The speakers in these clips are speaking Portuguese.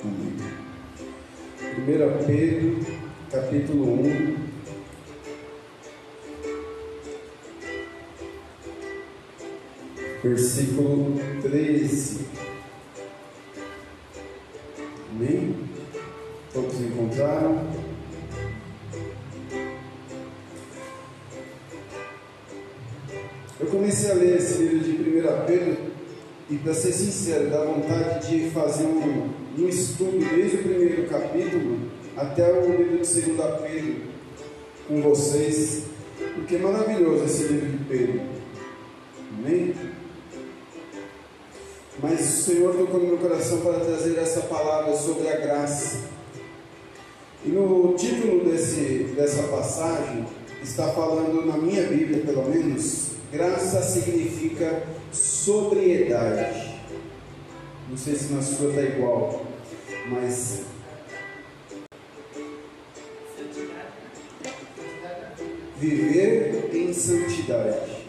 Amém. 1 Pedro, capítulo 1. Versículo 13. Amém? Todos encontraram? Eu comecei a ler esse livro de 1 Pedro e, para ser sincero, dá vontade de fazer um, um estudo desde o primeiro capítulo até o livro de 2 Pedro com vocês, porque é maravilhoso esse livro de Pedro. Amém? Mas o Senhor tocou no meu coração para trazer essa palavra sobre a graça. E no título desse, dessa passagem está falando, na minha Bíblia pelo menos, graça significa sobriedade. Não sei se na sua está igual, mas. Viver em santidade.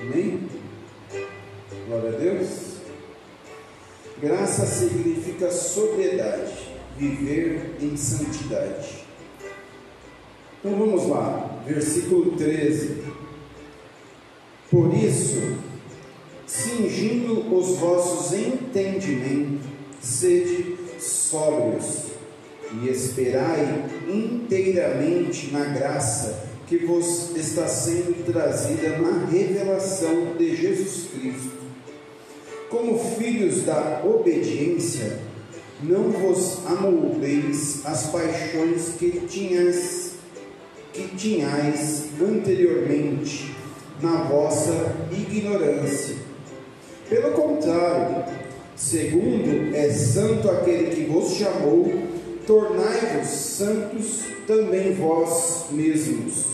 Amém? Glória a Deus. Graça significa sobriedade, viver em santidade. Então vamos lá, versículo 13. Por isso, cingindo os vossos entendimentos, sede sóbrios e esperai inteiramente na graça que vos está sendo trazida na revelação de Jesus Cristo. Como filhos da obediência, não vos amoldeis as paixões que tinhas que tinhais anteriormente na vossa ignorância. Pelo contrário, segundo é santo aquele que vos chamou, tornai-vos santos também vós mesmos,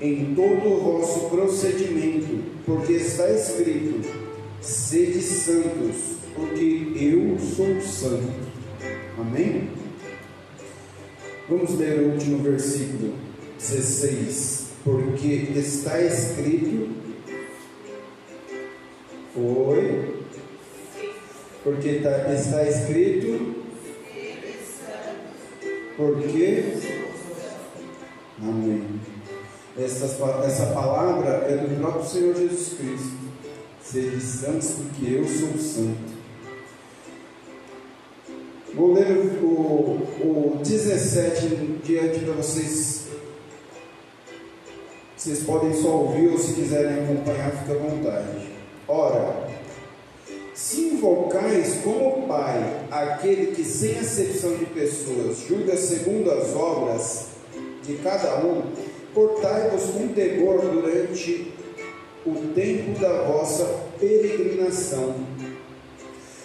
em todo o vosso procedimento, porque está escrito: sede santos, porque eu sou santo. Amém? Vamos ler o último versículo 16 porque está escrito. Foi. Porque tá, está escrito. Porque. Amém. Essa, essa palavra é do próprio Senhor Jesus Cristo. Sede santos, porque eu sou santo. Vou ler o, o 17 diante para vocês vocês podem só ouvir ou se quiserem acompanhar, fica à vontade. Ora, se invocais como Pai aquele que, sem acepção de pessoas, julga segundo as obras de cada um, portai-vos com temor durante o tempo da vossa peregrinação,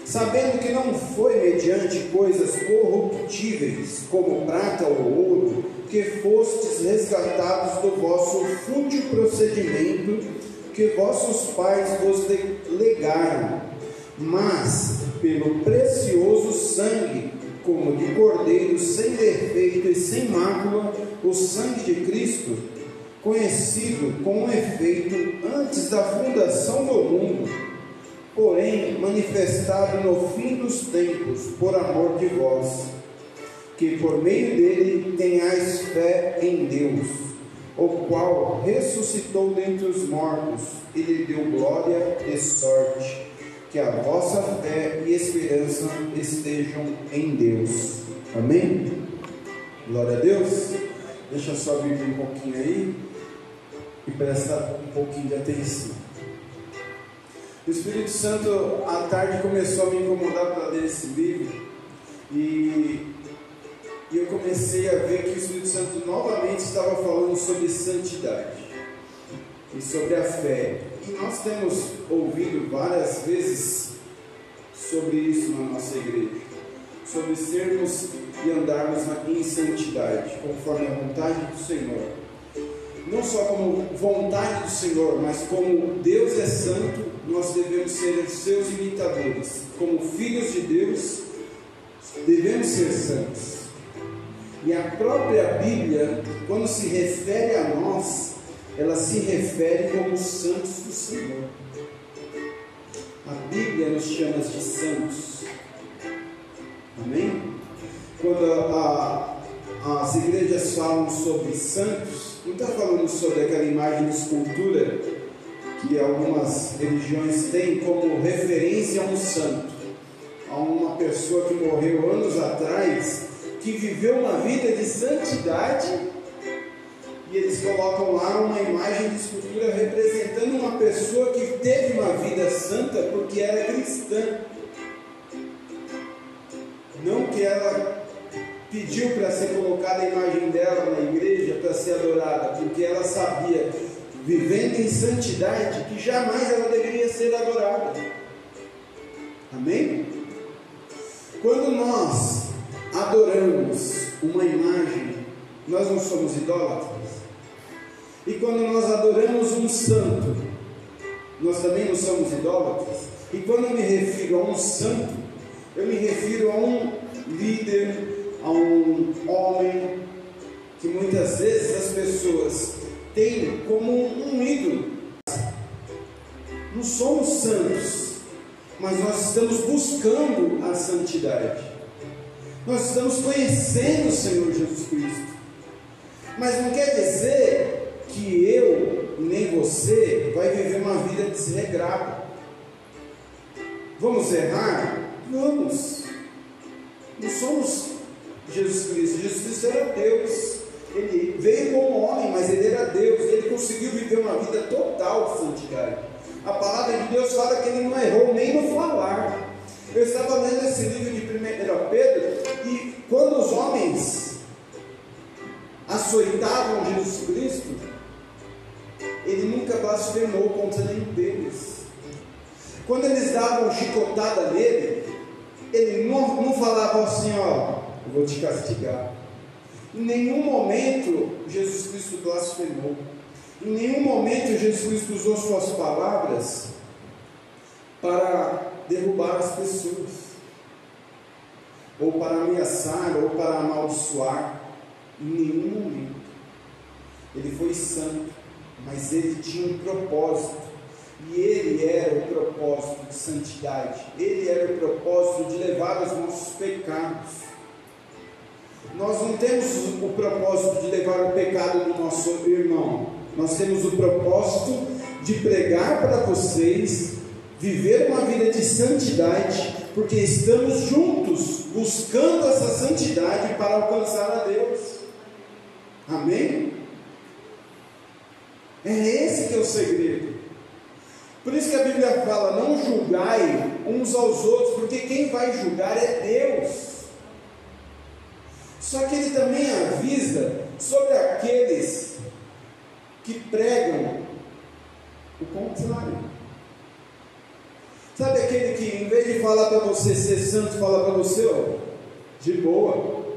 sabendo que não foi mediante coisas corruptíveis, como prata ou ouro, que fostes resgatados do vosso fútil procedimento que vossos pais vos legaram, mas pelo precioso sangue, como de cordeiro sem defeito e sem mácula, o sangue de Cristo, conhecido com efeito antes da fundação do mundo, porém manifestado no fim dos tempos, por amor de vós que por meio dele tenhais fé em Deus, o qual ressuscitou dentre os mortos e lhe deu glória e sorte. Que a vossa fé e esperança estejam em Deus. Amém? Glória a Deus. Deixa só vir um pouquinho aí e presta um pouquinho de atenção. O Espírito Santo à tarde começou a me incomodar para ler esse livro e e eu comecei a ver que o Espírito Santo novamente estava falando sobre santidade e sobre a fé. E nós temos ouvido várias vezes sobre isso na nossa igreja, sobre sermos e andarmos em santidade, conforme a vontade do Senhor. Não só como vontade do Senhor, mas como Deus é santo, nós devemos ser seus imitadores. Como filhos de Deus, devemos ser santos. E a própria Bíblia, quando se refere a nós, ela se refere como santos do Senhor. A Bíblia nos chama de santos. Amém? Quando a, a, as igrejas falam sobre santos, não está falando sobre aquela imagem de escultura que algumas religiões têm como referência a um santo, a uma pessoa que morreu anos atrás, que viveu uma vida de santidade, e eles colocam lá uma imagem de escultura representando uma pessoa que teve uma vida santa porque era cristã. Não que ela pediu para ser colocada a imagem dela na igreja para ser adorada, porque ela sabia, vivendo em santidade, que jamais ela deveria ser adorada. Amém? Quando nós adoramos uma imagem, nós não somos idólatras. E quando nós adoramos um santo, nós também não somos idólatras. E quando eu me refiro a um santo, eu me refiro a um líder, a um homem, que muitas vezes as pessoas têm como um ídolo. Não somos santos, mas nós estamos buscando a santidade. Nós estamos conhecendo o Senhor Jesus Cristo. Mas não quer dizer que eu nem você vai viver uma vida desregrada. Vamos errar? Vamos. Não somos Jesus Cristo. Jesus Cristo era Deus. Ele veio como homem, mas ele era Deus. Ele conseguiu viver uma vida total de santidade. A palavra de Deus fala que ele não errou nem no falar. Eu estava lendo esse livro de 1 Pedro quando os homens açoitavam Jesus Cristo, ele nunca blasfemou contra nenhum deles. Quando eles davam chicotada nele, ele não, não falava assim, ó, eu vou te castigar. Em nenhum momento Jesus Cristo blasfemou. Em nenhum momento Jesus Cristo usou suas palavras para derrubar as pessoas, ou para ameaçar, ou para amaldiçoar. Em nenhum momento. Ele foi santo, mas ele tinha um propósito. E ele era o propósito de santidade. Ele era o propósito de levar os nossos pecados. Nós não temos o propósito de levar o pecado do nosso irmão. Nós temos o propósito de pregar para vocês, viver uma vida de santidade, porque estamos juntos buscando essa santidade para alcançar a Deus. Amém? É esse que é o segredo. Por isso que a Bíblia fala: não julgai uns aos outros, porque quem vai julgar é Deus. Só que ele também avisa sobre aqueles que pregam o contrário. Sabe aquele que, em vez de falar para você ser santo, fala para você, ó, de boa.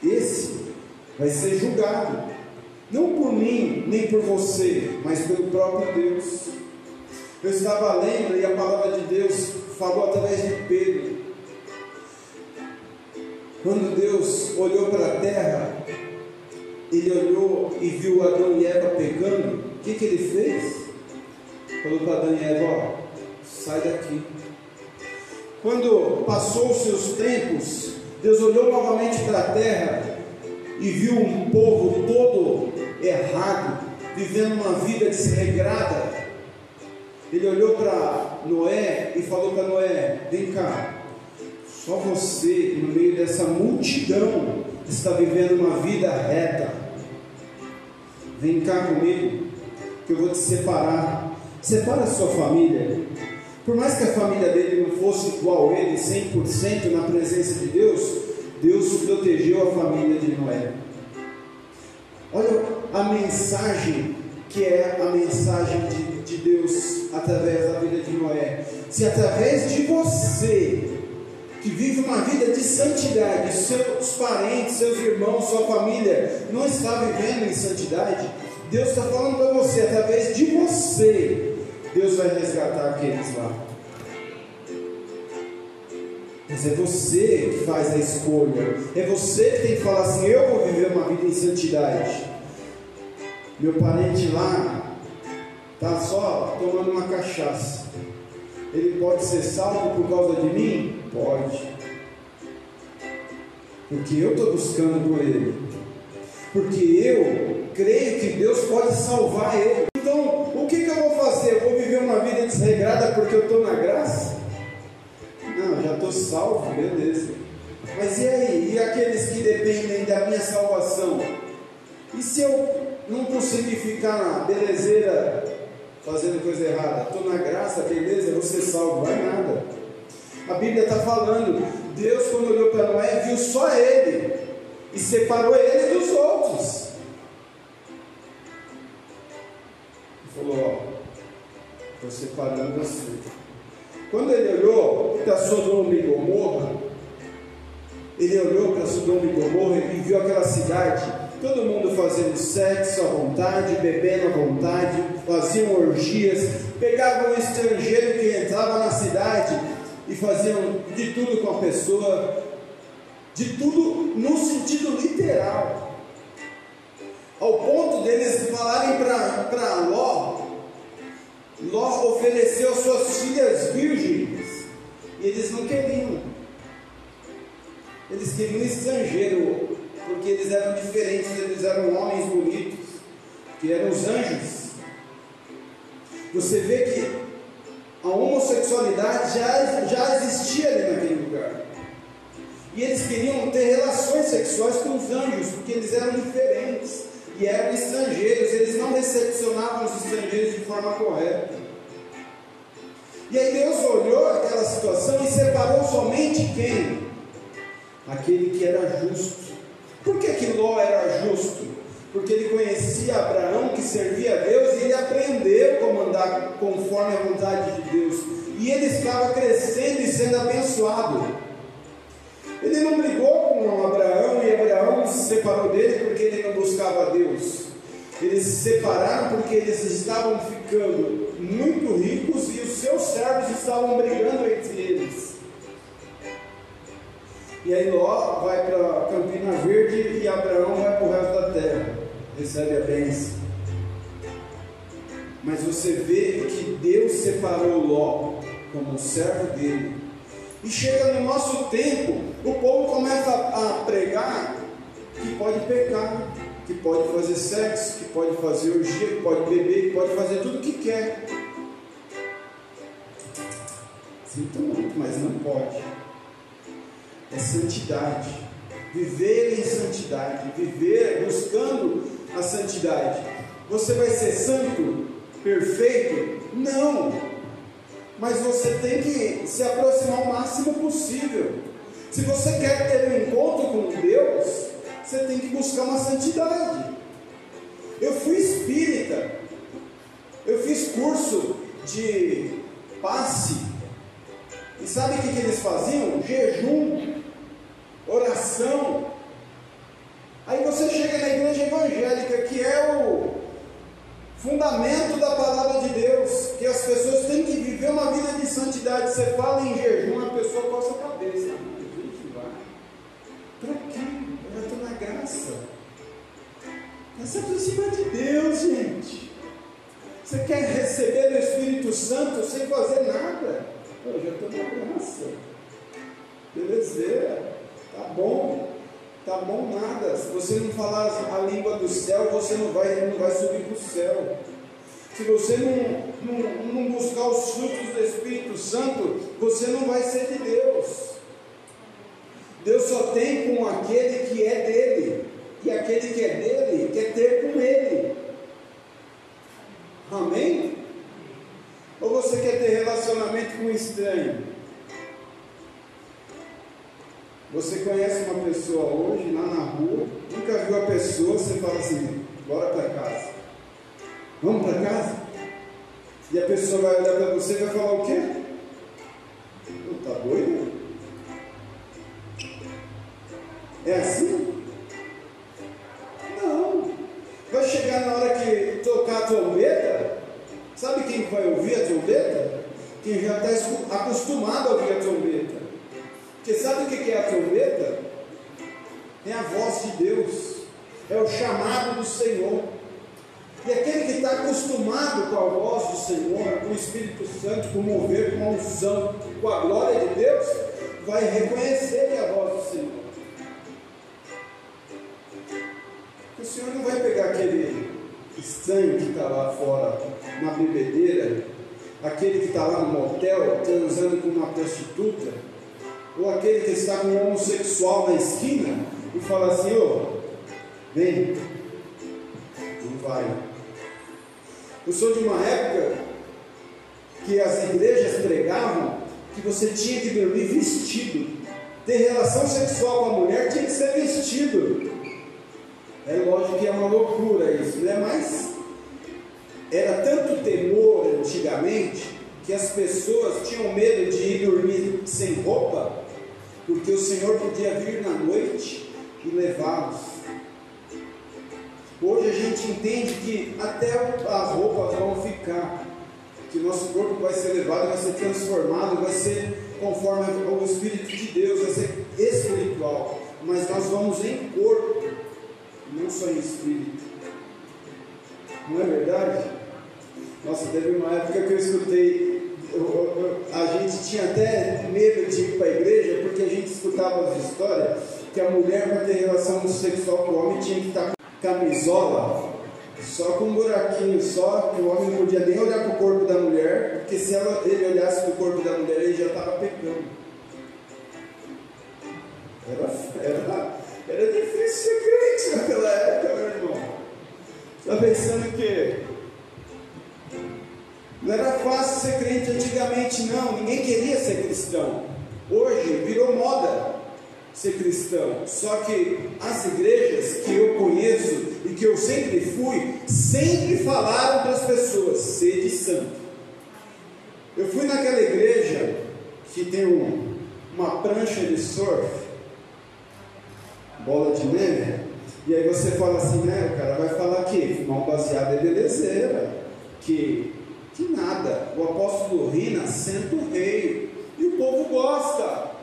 Esse vai ser julgado. Não por mim, nem por você, mas pelo próprio Deus. Eu estava lendo e a palavra de Deus falou através de Pedro. Quando Deus olhou para a terra, ele olhou e viu Adão e Eva pegando, o que, que ele fez? Falou para Adão e Eva: ó, sai daqui. Quando passou os seus tempos, Deus olhou novamente para a terra e viu um povo todo errado, vivendo uma vida desregrada. Ele olhou para Noé e falou para Noé: Vem cá, só você, no meio dessa multidão, está vivendo uma vida reta. Vem cá comigo, que eu vou te separar. Separa a sua família. Por mais que a família dele não fosse igual a ele, 100% na presença de Deus, Deus protegeu a família de Noé. Olha a mensagem que é a mensagem de, de Deus através da vida de Noé. Se através de você que vive uma vida de santidade, seus parentes, seus irmãos, sua família não está vivendo em santidade, Deus está falando para você, através de você, Deus vai resgatar aqueles lá. Mas é você que faz a escolha, é você que tem que falar assim: eu vou viver uma vida em santidade. Meu parente lá está só tomando uma cachaça. ele pode ser salvo por causa de mim? Pode. Porque eu estou buscando por ele. Porque eu creio que Deus pode salvar ele. Então, o que, que eu vou fazer? Uma vida desregrada porque eu estou na graça? Não, já estou salvo, beleza. Mas e aí? E aqueles que dependem da minha salvação? E se eu não conseguir ficar na belezeira fazendo coisa errada? Estou na graça, beleza, você salvo, vai nada. A Bíblia está falando, Deus quando olhou para Noé viu só ele e separou ele dos outros. E falou, ó, estou separando você. Quando ele olhou para Sodoma e Gomorra, ele olhou para Sodoma e Gomorra e viu aquela cidade, todo mundo fazendo sexo à vontade, bebendo à vontade, faziam orgias, pegavam um estrangeiro que entrava na cidade e faziam de tudo com a pessoa, de tudo no sentido literal. Ao ponto deles falarem para Ló, Ló ofereceu suas filhas virgens, e eles não queriam. Eles queriam estrangeiro, porque eles eram diferentes, eles eram homens bonitos, que eram os anjos. Você vê que a homossexualidade já, já existia ali naquele lugar. E eles queriam ter relações sexuais com os anjos, porque eles eram diferentes e eram estrangeiros, eles não recepcionavam os estrangeiros de forma correta. E aí Deus olhou aquela situação e separou somente quem? Aquele que era justo. Por que, que Ló era justo? Porque ele conhecia Abraão que servia a Deus e ele aprendeu como andar conforme a vontade de Deus. E ele estava crescendo e sendo abençoado. Ele não brigou com Abraão e Abraão se separou dele porque ele não buscava Deus. Eles se separaram porque eles estavam ficando muito ricos e os seus servos estavam brigando entre eles. E aí Ló vai para Campina Verde e Abraão vai para o resto da terra. Recebe a bênção. Mas você vê que Deus separou Ló como servo dele. E chega no nosso tempo, o povo começa a pregar que pode pecar, que pode fazer sexo, que pode fazer orgia, que pode beber, que pode fazer tudo o que quer. Sinto muito, mas não pode. É santidade. Viver em santidade, viver buscando a santidade. Você vai ser santo, perfeito? Não. Mas você tem que se aproximar o máximo possível. Se você quer ter um encontro com Deus, você tem que buscar uma santidade. Eu fui espírita, eu fiz curso de passe, e sabe o que, que eles faziam? Jejum, oração. Aí você chega na igreja evangélica, que é o fundamento da palavra de Deus, que as pessoas têm que viver uma vida de santidade. Você fala em jejum, a pessoa coça a cabeça. Para quê? Já estou na graça. Essa é por cima de Deus, gente. Você quer receber o Espírito Santo sem fazer nada? Eu já estou na graça. Beleza, tá bom. Tá bom nada. Se você não falar a língua do céu, você não vai, não vai subir para o céu. Se você não, não, não buscar os frutos do Espírito Santo, você não vai ser de Deus. Deus só tem aquele que é dele. E aquele que é dele quer ter com ele. Amém? Ou você quer ter relacionamento com um estranho? Você conhece uma pessoa hoje, lá na rua, nunca viu a pessoa, você fala assim, bora para casa. Vamos para casa? E a pessoa vai olhar para você e vai falar o quê? Está doido? É assim? Não. Vai chegar na hora que tocar a trombeta, sabe quem vai ouvir a trombeta? Quem já está acostumado a ouvir a trombeta. Porque sabe o que é a trombeta? É a voz de Deus, é o chamado do Senhor. E aquele que está acostumado com a voz do Senhor, com o Espírito Santo, com o mover, com a unção, com a glória de Deus, vai reconhecer que é a voz O Senhor não vai pegar aquele estranho que está lá fora na bebedeira, aquele que está lá no motel transando com uma prostituta, ou aquele que está com um homossexual na esquina e fala assim: ô, vem, não vai. Eu sou de uma época que as igrejas pregavam que você tinha que dormir vestido. Ter relação sexual com a mulher tinha que ser vestido. É lógico que é uma loucura isso, né? Mas era tanto temor antigamente que as pessoas tinham medo de ir dormir sem roupa, porque o Senhor podia vir na noite e levá-los. Hoje a gente entende que até as roupas vão ficar, que nosso corpo vai ser levado, vai ser transformado, vai ser conforme o Espírito de Deus, vai ser espiritual, mas nós vamos em corpo, não só em espírito. Não é verdade? Nossa, teve uma época que eu escutei, a gente tinha até medo de ir para a igreja, porque a gente escutava as histórias que a mulher para ter relação sexual com o homem tinha que estar camisola, só com um buraquinho só, que o homem não podia nem olhar para o corpo da mulher, porque se ela, ele olhasse para o corpo da mulher, ele já estava pecando. Era, era, era difícil ser crente naquela época, meu irmão. Está pensando que não era fácil ser crente antigamente, não. Ninguém queria ser cristão. Hoje virou moda ser cristão. Só que as igrejas que eu conheço e que eu sempre fui, sempre falaram para as pessoas: sede santo. Eu fui naquela igreja que tem um, uma prancha de surf, bola de neve, e aí você fala assim, né? O cara vai falar que fumar um baseado é belezeira, que, que nada. O apóstolo Rina senta o rei, e o povo gosta.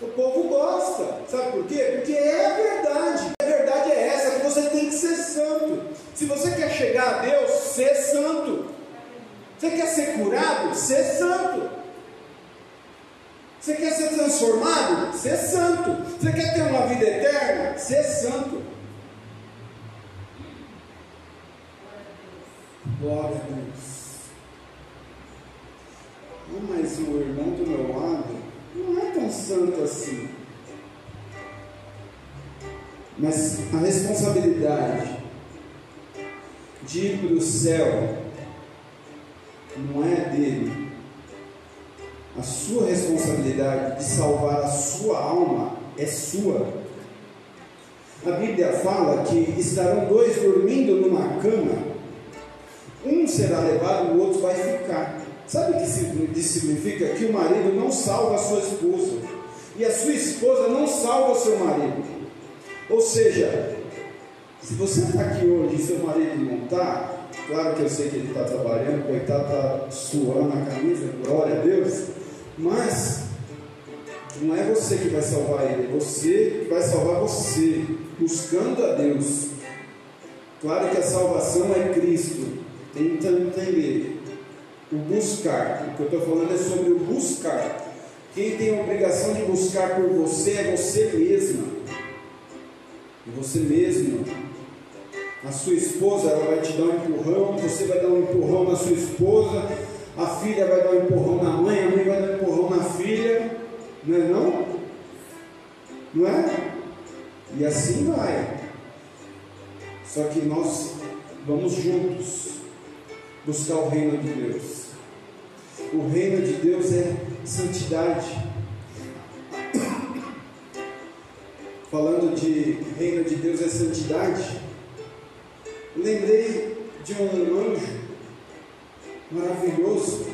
O povo gosta. Sabe por quê? Porque é a verdade. A verdade é essa, que você tem que ser santo. Se você quer chegar a Deus, ser santo. Você quer ser curado? Ser santo. Você quer ser transformado? Ser santo. Você quer ter uma vida eterna? Ser santo. Glória a Deus. Oh, mas o irmão do meu lado não é tão santo assim. Mas a responsabilidade de ir para o céu não é dele. A sua responsabilidade de salvar a sua alma é sua. A Bíblia fala que estarão dois dormindo numa cama, um será levado, o outro vai ficar. Sabe o que isso significa? Que o marido não salva a sua esposa e a sua esposa não salva o seu marido. Ou seja, se você está aqui hoje e seu marido não está, claro que eu sei que ele está trabalhando, coitado está suando a camisa, glória a Deus, mas não é você que vai salvar ele, é você que vai salvar você, buscando a Deus. Claro que a salvação é Cristo, tenta entender o buscar. O que eu estou falando é sobre o buscar. Quem tem a obrigação de buscar por você é você mesma. E você mesmo. A sua esposa ela vai te dar um empurrão, você vai dar um empurrão na sua esposa, a filha vai dar um empurrão na mãe, a mãe vai dar um empurrão na filha. Não é não? Não é? E assim vai. Só que nós vamos juntos buscar o reino de Deus. O reino de Deus é santidade. Falando de reino de Deus é santidade, lembrei de um anjo maravilhoso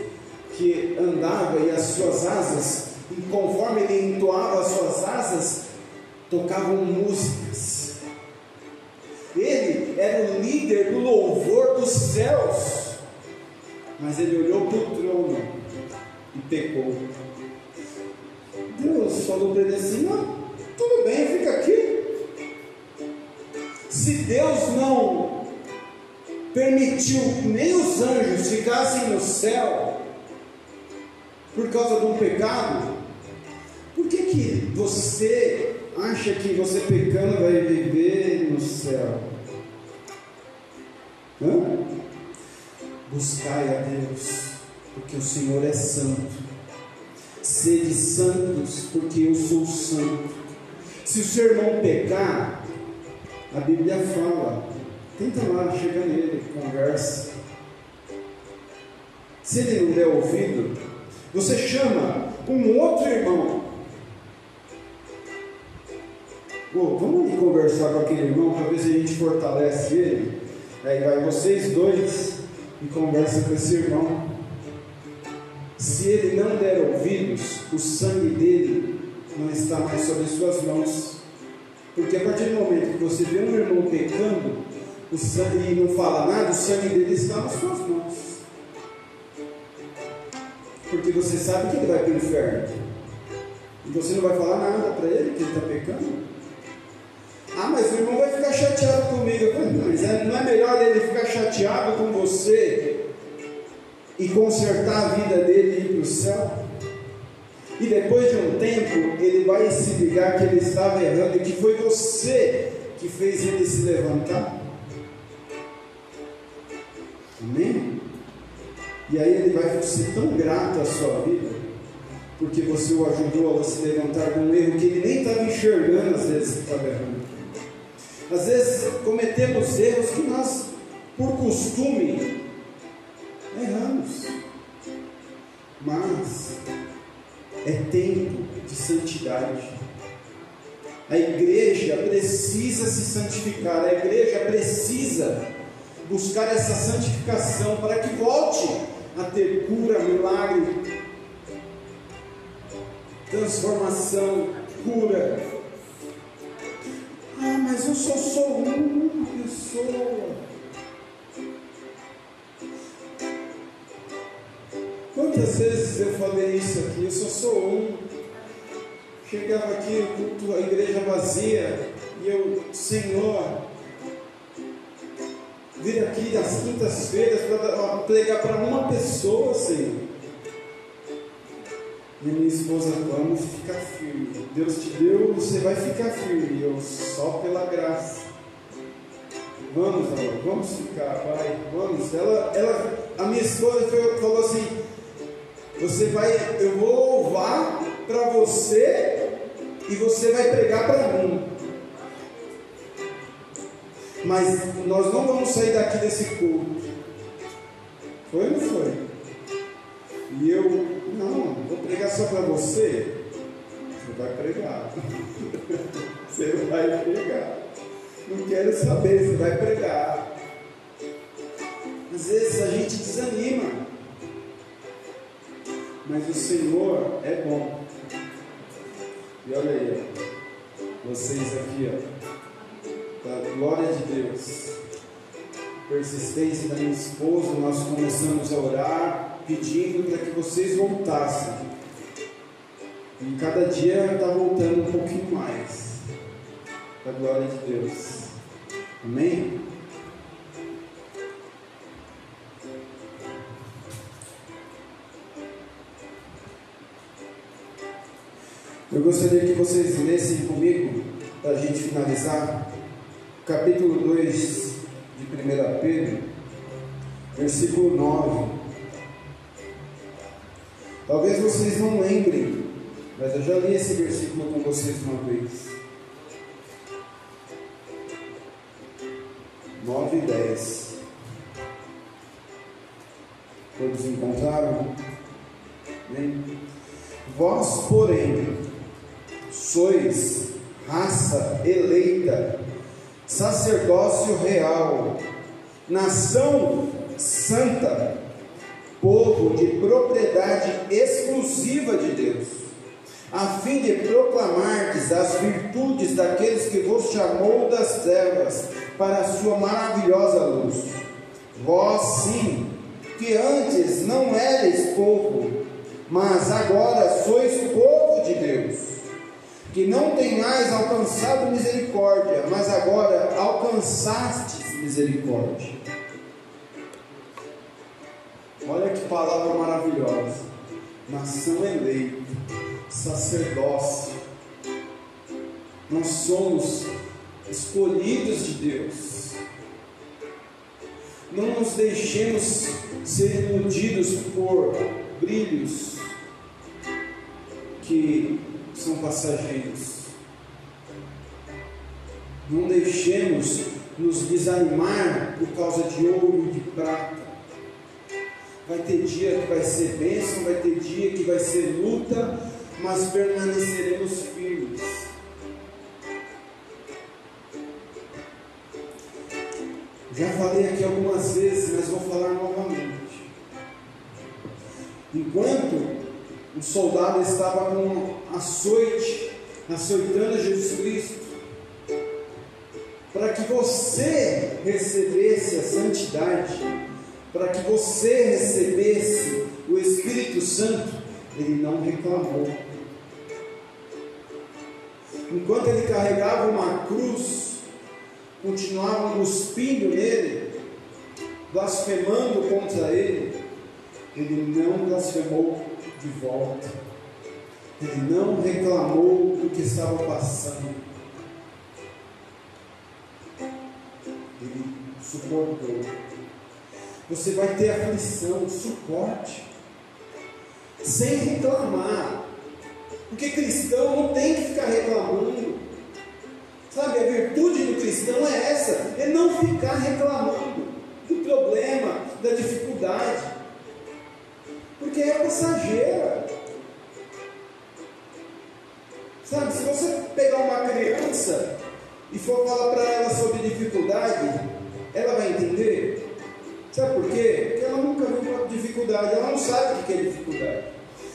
que andava e as suas asas, e conforme ele entoava as suas asas, tocavam músicas. Ele era o líder do louvor dos céus. Mas ele olhou para o trono e pecou. Deus falou para ele assim: tudo bem, fica aqui. Se Deus não permitiu que nem os anjos ficassem no céu por causa de um pecado, por que, que você acha que você pecando vai viver no céu? Hã? Buscai a Deus, porque o Senhor é santo. Sede santos, porque eu sou santo. Se o seu irmão pecar, a Bíblia fala, tenta lá, chega nele, conversa. Se ele não der ouvido, você chama um outro irmão. Oh, vamos conversar com aquele irmão se a gente fortalece ele. Aí vai vocês dois e conversa com esse irmão. Se ele não der ouvidos, o sangue dele não está mais sobre suas mãos. Porque a partir do momento que você vê um irmão pecando, o sangue não fala nada, o sangue dele está nas suas mãos. Porque você sabe que ele vai para o inferno. E você não vai falar nada para ele que ele está pecando. Ah, mas o irmão vai ficar chateado comigo. Mas é, não é melhor ele ficar chateado com você e consertar a vida dele e ir para o céu? E depois de um tempo, ele vai se ligar que ele estava errando e que foi você que fez ele se levantar. Amém? E aí ele vai ser tão grato à sua vida, porque você o ajudou a se levantar com um erro que ele nem estava enxergando às vezes que estava errando. Às vezes cometemos erros que nós, por costume, erramos. Mas é tempo de santidade. A igreja precisa se santificar, a igreja precisa buscar essa santificação para que volte a ter cura, milagre, transformação, cura. Ah, mas eu só sou uma pessoa. Quantas vezes eu falei isso aqui? Eu só sou um. Chegava aqui, culto, a igreja vazia, e eu, Senhor, vir aqui às quintas-feiras para pregar para uma pessoa, Senhor. E minha esposa, vamos ficar firme. Deus te deu, você vai ficar firme. Eu só pela graça. Vamos, amor, vamos ficar, vai, vamos. Ela, ela, a minha esposa falou assim: você vai, eu vou louvar para você e você vai pregar para mim. Mas nós não vamos sair daqui desse culto. Foi ou não foi? E eu, não, vou pregar só para você. Você vai pregar. você vai pregar. Não quero saber, você vai pregar. Às vezes a gente desanima. Mas o Senhor é bom. E olha aí, ó. vocês aqui, ó, da glória de Deus, persistência da minha esposa, nós começamos a orar, pedindo para que vocês voltassem. E cada dia está voltando um pouquinho mais. Da glória de Deus. Amém? Eu gostaria que vocês lessem comigo, para a gente finalizar, capítulo 2 de 1 Pedro, versículo 9. Talvez vocês não lembrem, mas eu já li esse versículo com vocês uma vez. 9 e 10. Todos encontraram? Amém? Vós, porém, sois raça eleita, sacerdócio real, nação santa, povo de propriedade exclusiva de Deus, a fim de proclamardes as virtudes daqueles que vos chamou das trevas para a sua maravilhosa luz. Vós sim, que antes não eres povo, mas agora sois povo de Deus que não tenhais alcançado misericórdia, mas agora alcançastes misericórdia. Olha que palavra maravilhosa. Nação eleita, sacerdócio. Nós somos escolhidos de Deus. Não nos deixemos ser iludidos por brilhos que são passageiros. Não deixemos nos desanimar por causa de ouro e de prata. Vai ter dia que vai ser bênção, vai ter dia que vai ser luta, mas permaneceremos firmes. Já falei aqui algumas vezes, mas vou falar novamente. Enquanto o soldado estava com açoite, açoitando Jesus Cristo, para que você recebesse a santidade, para que você recebesse o Espírito Santo, ele não reclamou. Enquanto ele carregava uma cruz, continuavam cuspindo nele, blasfemando contra ele, ele não blasfemou de volta. Ele não reclamou do que estava passando. Ele suportou. Você vai ter aflição, suporte, sem reclamar. Porque cristão não tem que ficar reclamando. Sabe, a virtude do cristão é essa: é não ficar reclamando do problema, da dificuldade porque é passageira. Sabe, se você pegar uma criança e for falar para ela sobre dificuldade, ela vai entender. Sabe por quê? Porque ela nunca viu dificuldade, ela não sabe o que é dificuldade.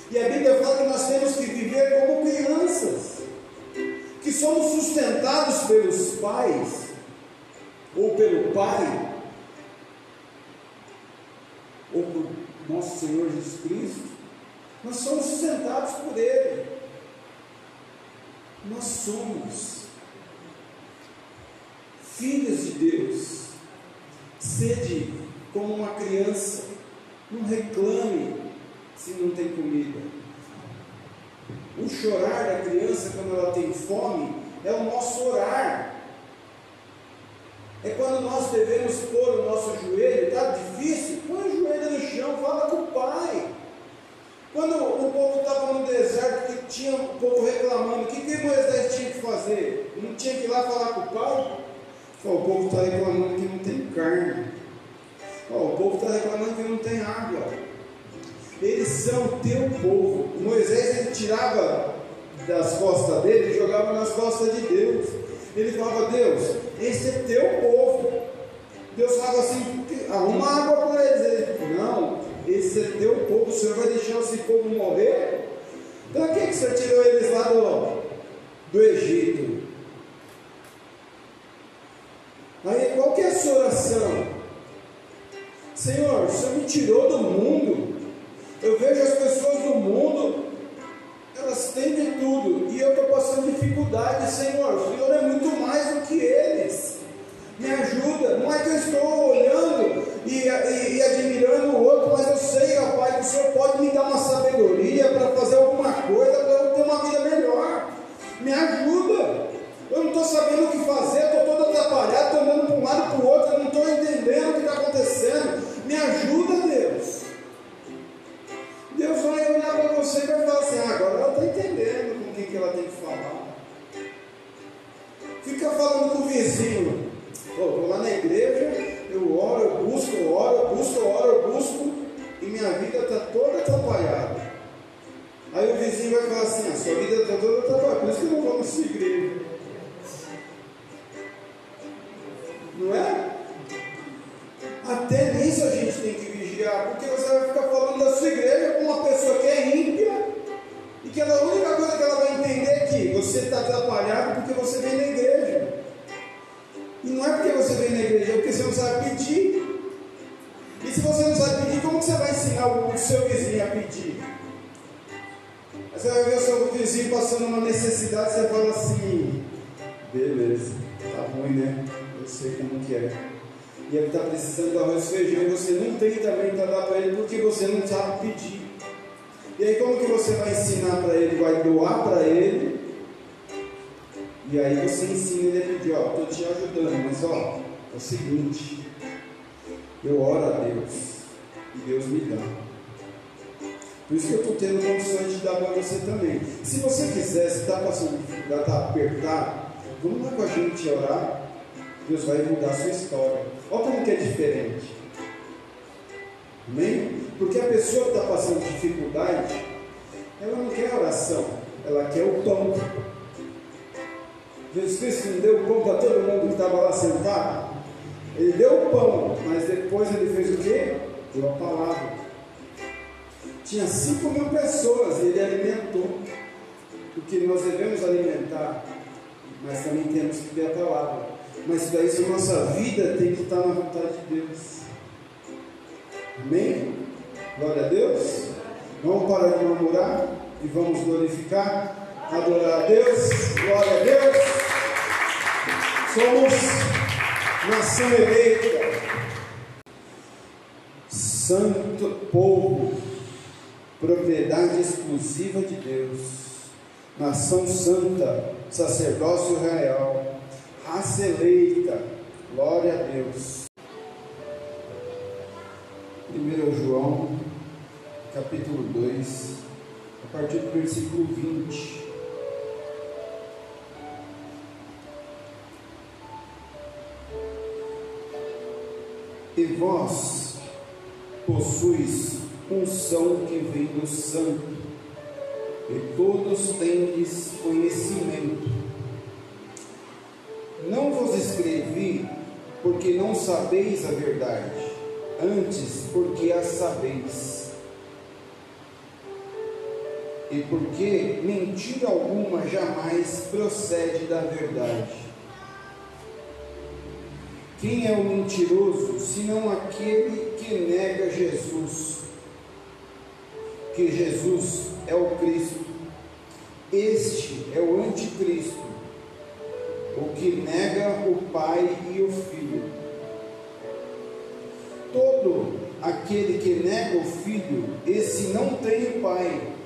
E a Bíblia fala que nós temos que viver como crianças, que somos sustentados pelos pais, ou pelo pai, ou por nosso Senhor Jesus Cristo, nós somos sustentados por Ele. Nós somos filhos de Deus. Sede como uma criança. Não reclame se não tem comida. O chorar da criança quando ela tem fome é o nosso orar. É quando nós devemos pôr o nosso joelho, está difícil, põe o joelho no chão, fala com o Pai. Quando o povo estava no deserto, que tinha o povo reclamando, o que, que Moisés tinha que fazer? Não tinha que ir lá falar com o Pai? o povo está reclamando que não tem carne. o povo está reclamando que não tem água. Eles são teu povo. Moisés ele tirava das costas dele e jogava nas costas de Deus. Ele falava, Deus, esse é teu povo. Deus falava assim, arruma água para eles. Ele, não, esse é teu povo, o Senhor vai deixar esse povo morrer? Para que, que o Senhor tirou eles lá do, do Egito? Aí qual que é a sua oração? Senhor, o Senhor me tirou do mundo. Eu vejo as pessoas do mundo elas têm de tudo e eu estou passando dificuldade, Senhor. O Senhor é muito mais do que eles. Me ajuda. Não é que eu estou olhando e, e, e admirando o outro, mas eu sei, ó Pai, que o Senhor pode me dar uma sabedoria para fazer alguma coisa, para eu ter uma vida melhor. Me ajuda. Eu não estou sabendo o que fazer, estou todo atrapalhado, estou para ele? E aí você ensina ele a pedir, ó, estou te ajudando, mas ó, é o seguinte, eu oro a Deus e Deus me dá. Por isso que eu estou tendo condições de dar para você também. Se você quiser, se está passando dificuldade, está apertado, vamos lá com a gente orar. Deus vai mudar a sua história. Olha como que é diferente. Amém? Porque a pessoa que está passando dificuldade, ela não quer oração, ela quer o pão. Jesus Cristo não deu pão para todo mundo que estava lá sentado? Ele deu o pão, mas depois ele fez o quê? Deu a palavra. Tinha 5 mil pessoas e ele alimentou. Porque nós devemos alimentar, mas também temos que ter a palavra. Mas para isso nossa vida tem que estar na vontade de Deus. Amém? Glória a Deus. Vamos parar de murmurar e vamos glorificar, adorar a Deus. Glória a Deus. Somos nação eleita, santo povo, propriedade exclusiva de Deus, nação santa, sacerdócio real raça eleita. Glória a Deus. 1 João, capítulo 2, a partir do versículo 20. E vós possuis unção que vem do santo, e todos tendes conhecimento não vos escrevi porque não sabeis a verdade, antes porque a sabeis. E porque mentira alguma jamais procede da verdade. Quem é o mentiroso, senão aquele que nega Jesus? Que Jesus é o Cristo. Este é o anticristo o que nega o Pai e o Filho. Todo aquele que nega o Filho, esse não tem o Pai.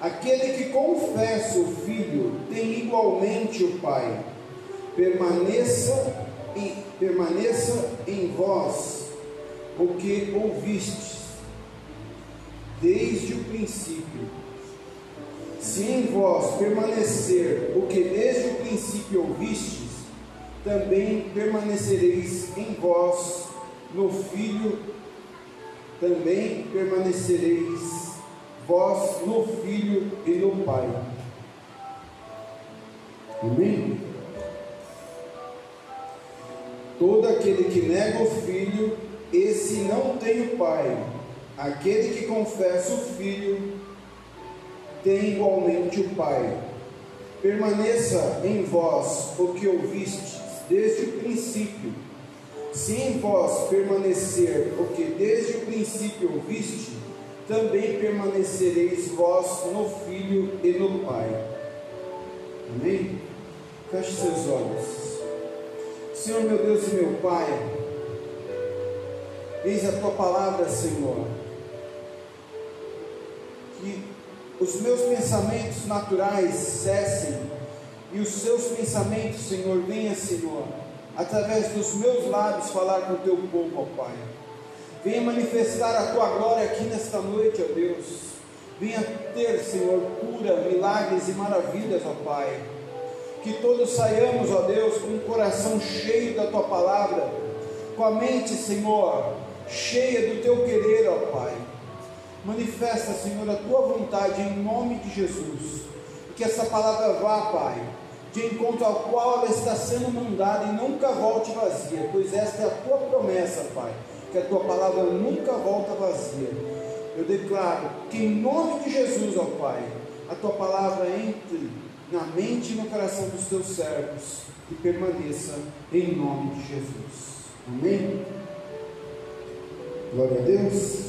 Aquele que confessa o Filho tem igualmente o Pai. Permaneça e permaneça em vós o que ouvistes desde o princípio se em vós permanecer o que desde o princípio ouvistes, também permanecereis em vós no Filho, também permanecereis vós no Filho e no Pai. Amém? Todo aquele que nega o Filho, esse não tem o Pai. Aquele que confessa o Filho, tem igualmente o Pai. Permaneça em vós o que ouvistes desde o princípio. Se em vós permanecer o que desde o princípio ouviste, também permanecereis vós no Filho e no Pai. Amém? Feche seus olhos. Senhor meu Deus e meu Pai, eis a tua palavra, Senhor, que os meus pensamentos naturais cessem e os seus pensamentos, Senhor, venha, Senhor, através dos meus lábios falar com o teu povo, ó Pai. Venha manifestar a tua glória aqui nesta noite, ó Deus. Venha ter, Senhor, cura, milagres e maravilhas, ó Pai. Que todos saiamos, ó Deus, com o coração cheio da tua palavra, com a mente, Senhor, cheia do teu querer, ó Pai Manifesta, Senhor, a tua vontade em nome de Jesus. Que essa palavra vá, Pai, de encontro ao qual ela está sendo mandada e nunca volte vazia, pois esta é a tua promessa, Pai, que a tua palavra nunca volta vazia. Eu declaro que em nome de Jesus, ó Pai, a tua palavra entre na mente e no coração dos teus servos e permaneça em nome de Jesus. Amém? Glória a Deus.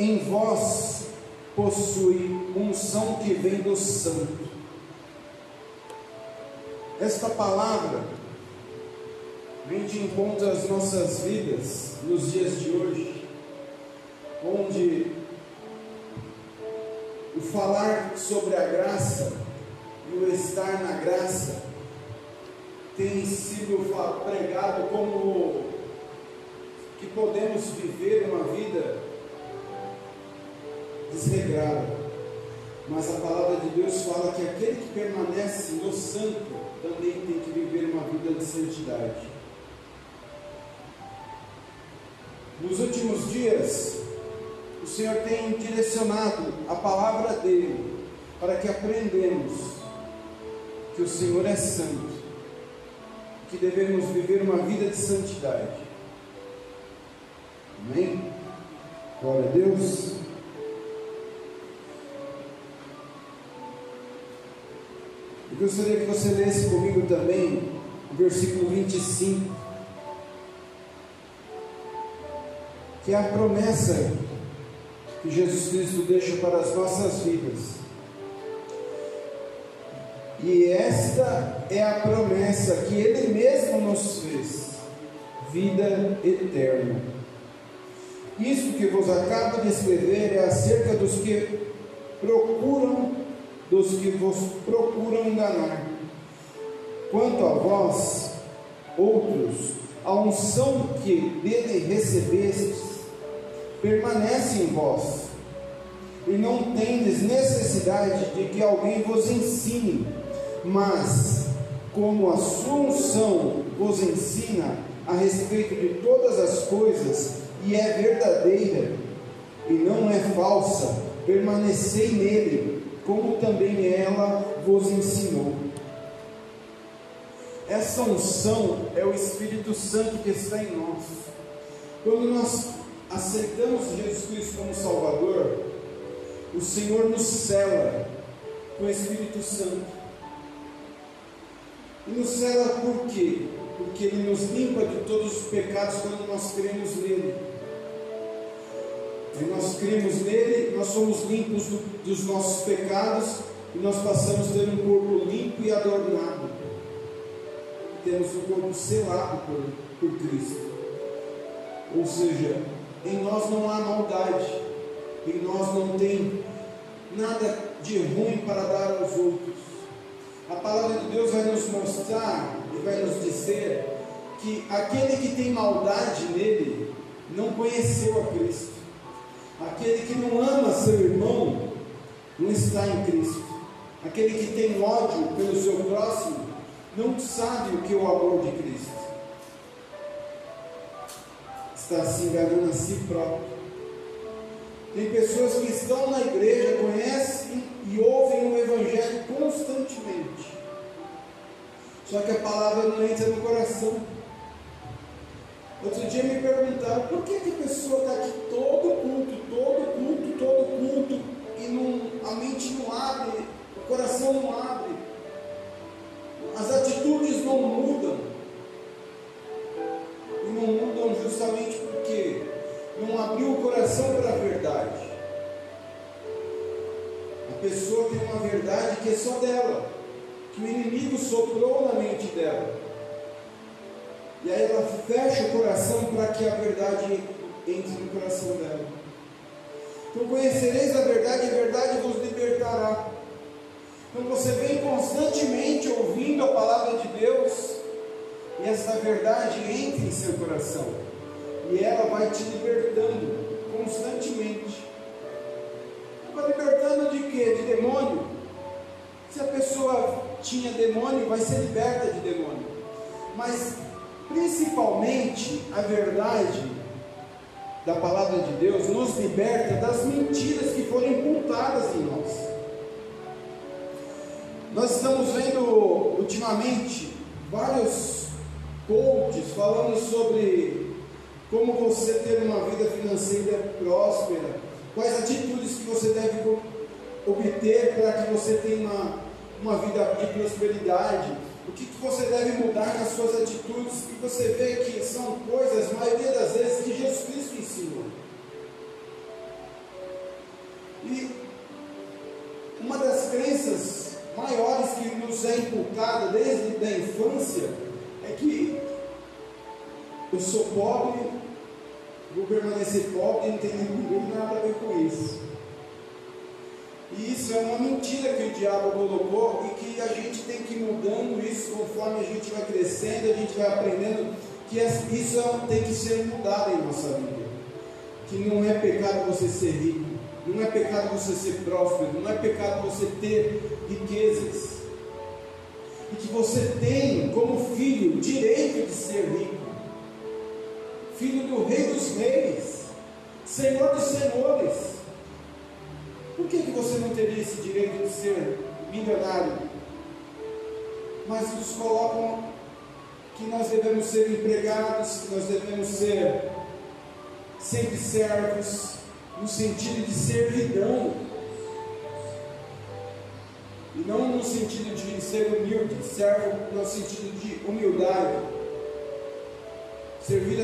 em vós possui unção que vem do Santo. esta palavra vem de encontro às nossas vidas nos dias de hoje, onde o falar sobre a graça e o estar na graça tem sido pregado como que podemos viver uma vida desregrada. Mas a palavra de Deus fala que aquele que permanece no santo também tem que viver uma vida de santidade. Nos últimos dias, o Senhor tem direcionado a palavra dele para que aprendamos que o Senhor é santo, que devemos viver uma vida de santidade. Amém? Glória a Deus. Eu gostaria que você lesse comigo também o versículo 25, que é a promessa que Jesus Cristo deixa para as nossas vidas. E esta é a promessa que Ele mesmo nos fez: vida eterna. Isso que vos acabo de escrever é acerca dos que procuram, dos que vos procuram enganar. Quanto a vós, outros, a unção que dele recebestes permanece em vós, e não tendes necessidade de que alguém vos ensine, mas como a sua unção vos ensina a respeito de todas as coisas, e é verdadeira e não é falsa, permanecei nele, como também ela vos ensinou. Essa unção é o Espírito Santo que está em nós. Quando nós aceitamos Jesus Cristo como Salvador, o Senhor nos cela com o Espírito Santo. E nos cela por quê? Porque Ele nos limpa de todos os pecados quando nós cremos nele. E nós cremos nele, nós somos limpos do, dos nossos pecados e nós passamos a ter um corpo limpo e adornado. Temos um corpo selado por, por Cristo. Ou seja, em nós não há maldade, em nós não tem nada de ruim para dar aos outros. A palavra de Deus vai nos mostrar e vai nos dizer que aquele que tem maldade nele não conheceu a Cristo. Aquele que não ama seu irmão não está em Cristo. Aquele que tem ódio pelo seu próximo não sabe o que é o amor de Cristo. Está se enganando a si próprio. Tem pessoas que estão na igreja, conhecem e ouvem o Evangelho constantemente. Só que a palavra não entra no coração. Outro dia me perguntaram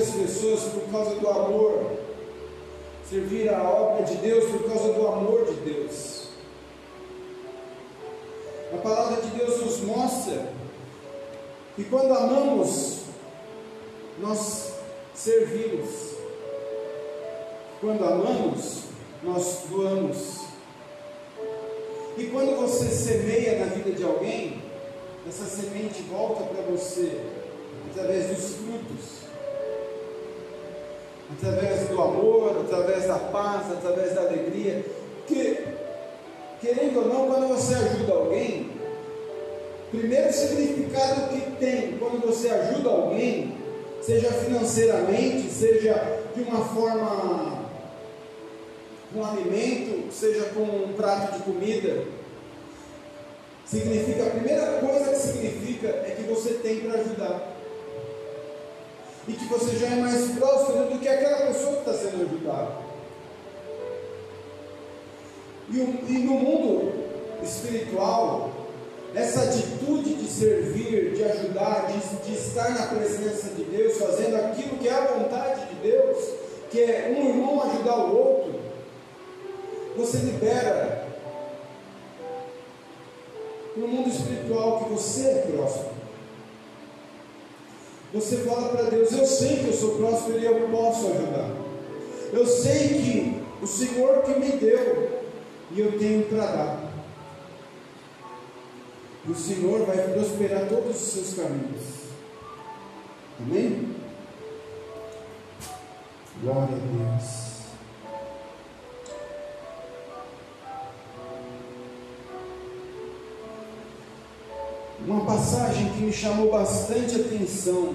as pessoas por causa do amor, servir a obra de Deus por causa do amor de Deus. A palavra de Deus nos mostra que quando amamos, nós servimos. Quando amamos, nós doamos. E quando você semeia na vida de alguém, essa semente volta para você através dos frutos através do amor, através da paz, através da alegria. Porque, querendo ou não, quando você ajuda alguém, primeiro significado que tem quando você ajuda alguém, seja financeiramente, seja de uma forma, com alimento, seja com um prato de comida, significa, a primeira coisa que significa é que você tem para ajudar e que você já é mais próspero do que aquela pessoa que está sendo ajudada. E, e no mundo espiritual, essa atitude de servir, de ajudar, de, de, estar na presença de Deus, fazendo aquilo que é a vontade de Deus, que é um irmão ajudar o outro, você libera no mundo espiritual que você é próximo. Você fala para Deus: Eu sei que eu sou próspero e eu posso ajudar. Eu sei que o Senhor que me deu e eu tenho para dar. E o Senhor vai prosperar todos os seus caminhos. Amém? Glória a Deus. Uma passagem que me chamou bastante atenção.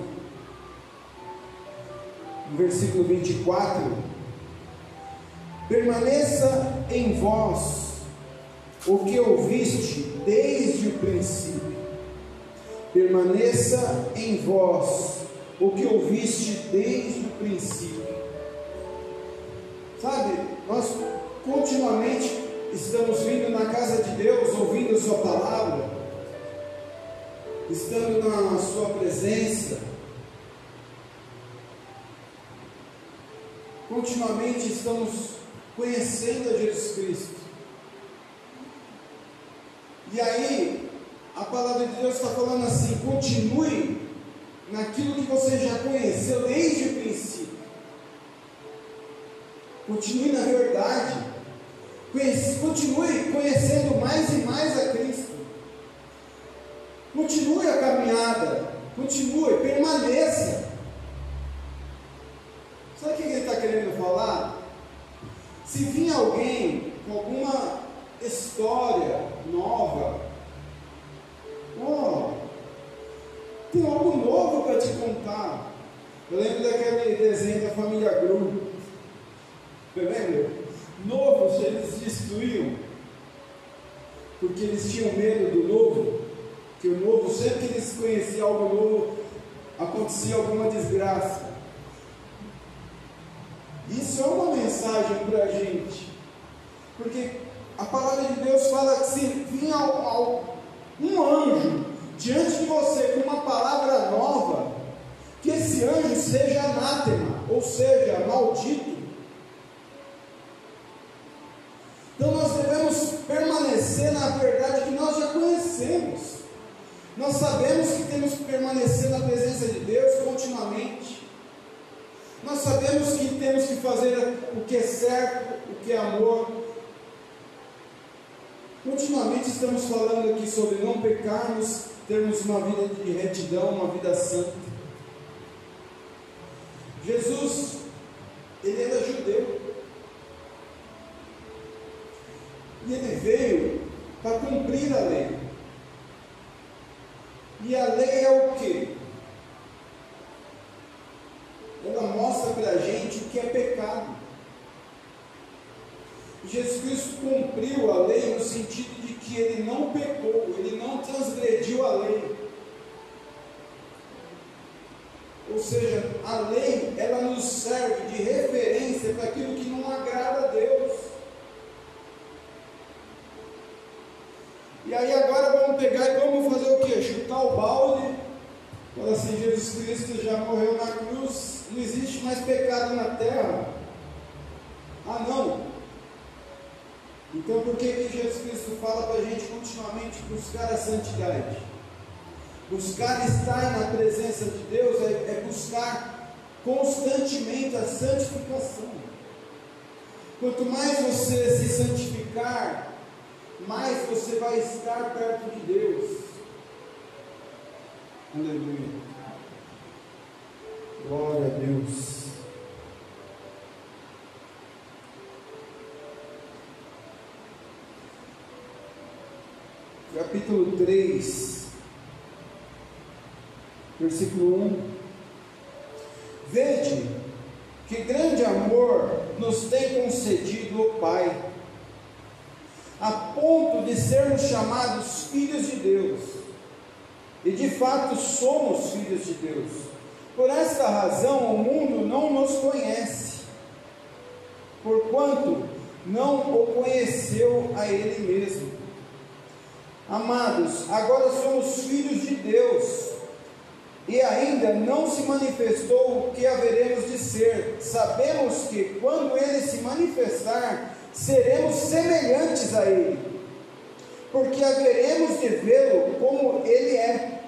No versículo 24: Permaneça em vós o que ouviste desde o princípio. Permaneça em vós o que ouviste desde o princípio. Sabe, nós continuamente estamos vindo na casa de Deus, ouvindo a Sua palavra estando na Sua presença, continuamente estamos conhecendo a Jesus Cristo. E aí, a palavra de Deus está falando assim: continue naquilo que você já conheceu desde o princípio. Continue na verdade. Continue conhecendo mais e mais a Cristo. Continue a caminhada, continue, permaneça. Sabe o que ele está querendo falar? Se vir alguém com alguma história nova, oh, tem algo novo para te contar. Eu lembro daquele desenho da família Gru. Você lembra? Novos eles destruíam, porque eles tinham medo do novo que o novo, sempre que eles conheciam algo novo, acontecia alguma desgraça. Isso é uma mensagem para a gente, porque a palavra de Deus fala que se vinha um anjo diante de você com uma palavra nova, que esse anjo seja anátema, ou seja, maldito. Então nós devemos permanecer na verdade que nós já conhecemos. Nós sabemos que temos que permanecer na presença de Deus continuamente. Nós sabemos que temos que fazer o que é certo, o que é amor. Continuamente estamos falando aqui sobre não pecarmos, termos uma vida de retidão, uma vida santa. Jesus, ele era judeu. E ele veio para cumprir a lei. E a lei é o que? Ela mostra para a gente o que é pecado. Jesus Cristo cumpriu a lei no sentido de que ele não pecou, ele não transgrediu a lei. Ou seja, a lei, ela nos serve de referência para aquilo que não agrada a Deus. E aí agora vamos pegar e vamos fazer o que? Chutar o balde. Fala assim, Jesus Cristo já morreu na cruz, não existe mais pecado na terra. Ah não. Então por que, que Jesus Cristo fala para a gente continuamente buscar a santidade? Buscar estar na presença de Deus é, é buscar constantemente a santificação. Quanto mais você se santificar, mais você vai estar perto de Deus. Aleluia. Glória a Deus. Capítulo 3, versículo 1. Vede que grande amor nos tem concedido o Pai a ponto de sermos chamados filhos de Deus. E de fato somos filhos de Deus. Por esta razão o mundo não nos conhece, porquanto não o conheceu a Ele mesmo. Amados, agora somos filhos de Deus, e ainda não se manifestou o que haveremos de ser. Sabemos que quando Ele se manifestar, seremos semelhantes a Ele, porque haveremos de vê-lo como Ele é,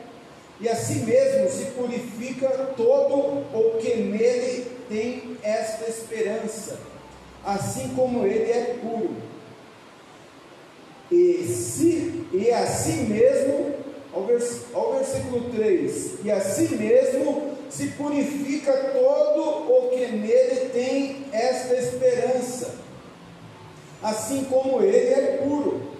e assim mesmo se purifica todo o que nele tem esta esperança, assim como Ele é puro. E, se, e assim mesmo, ao, vers, ao versículo 3, e assim mesmo se purifica todo o que nele tem esta esperança assim como ele é puro.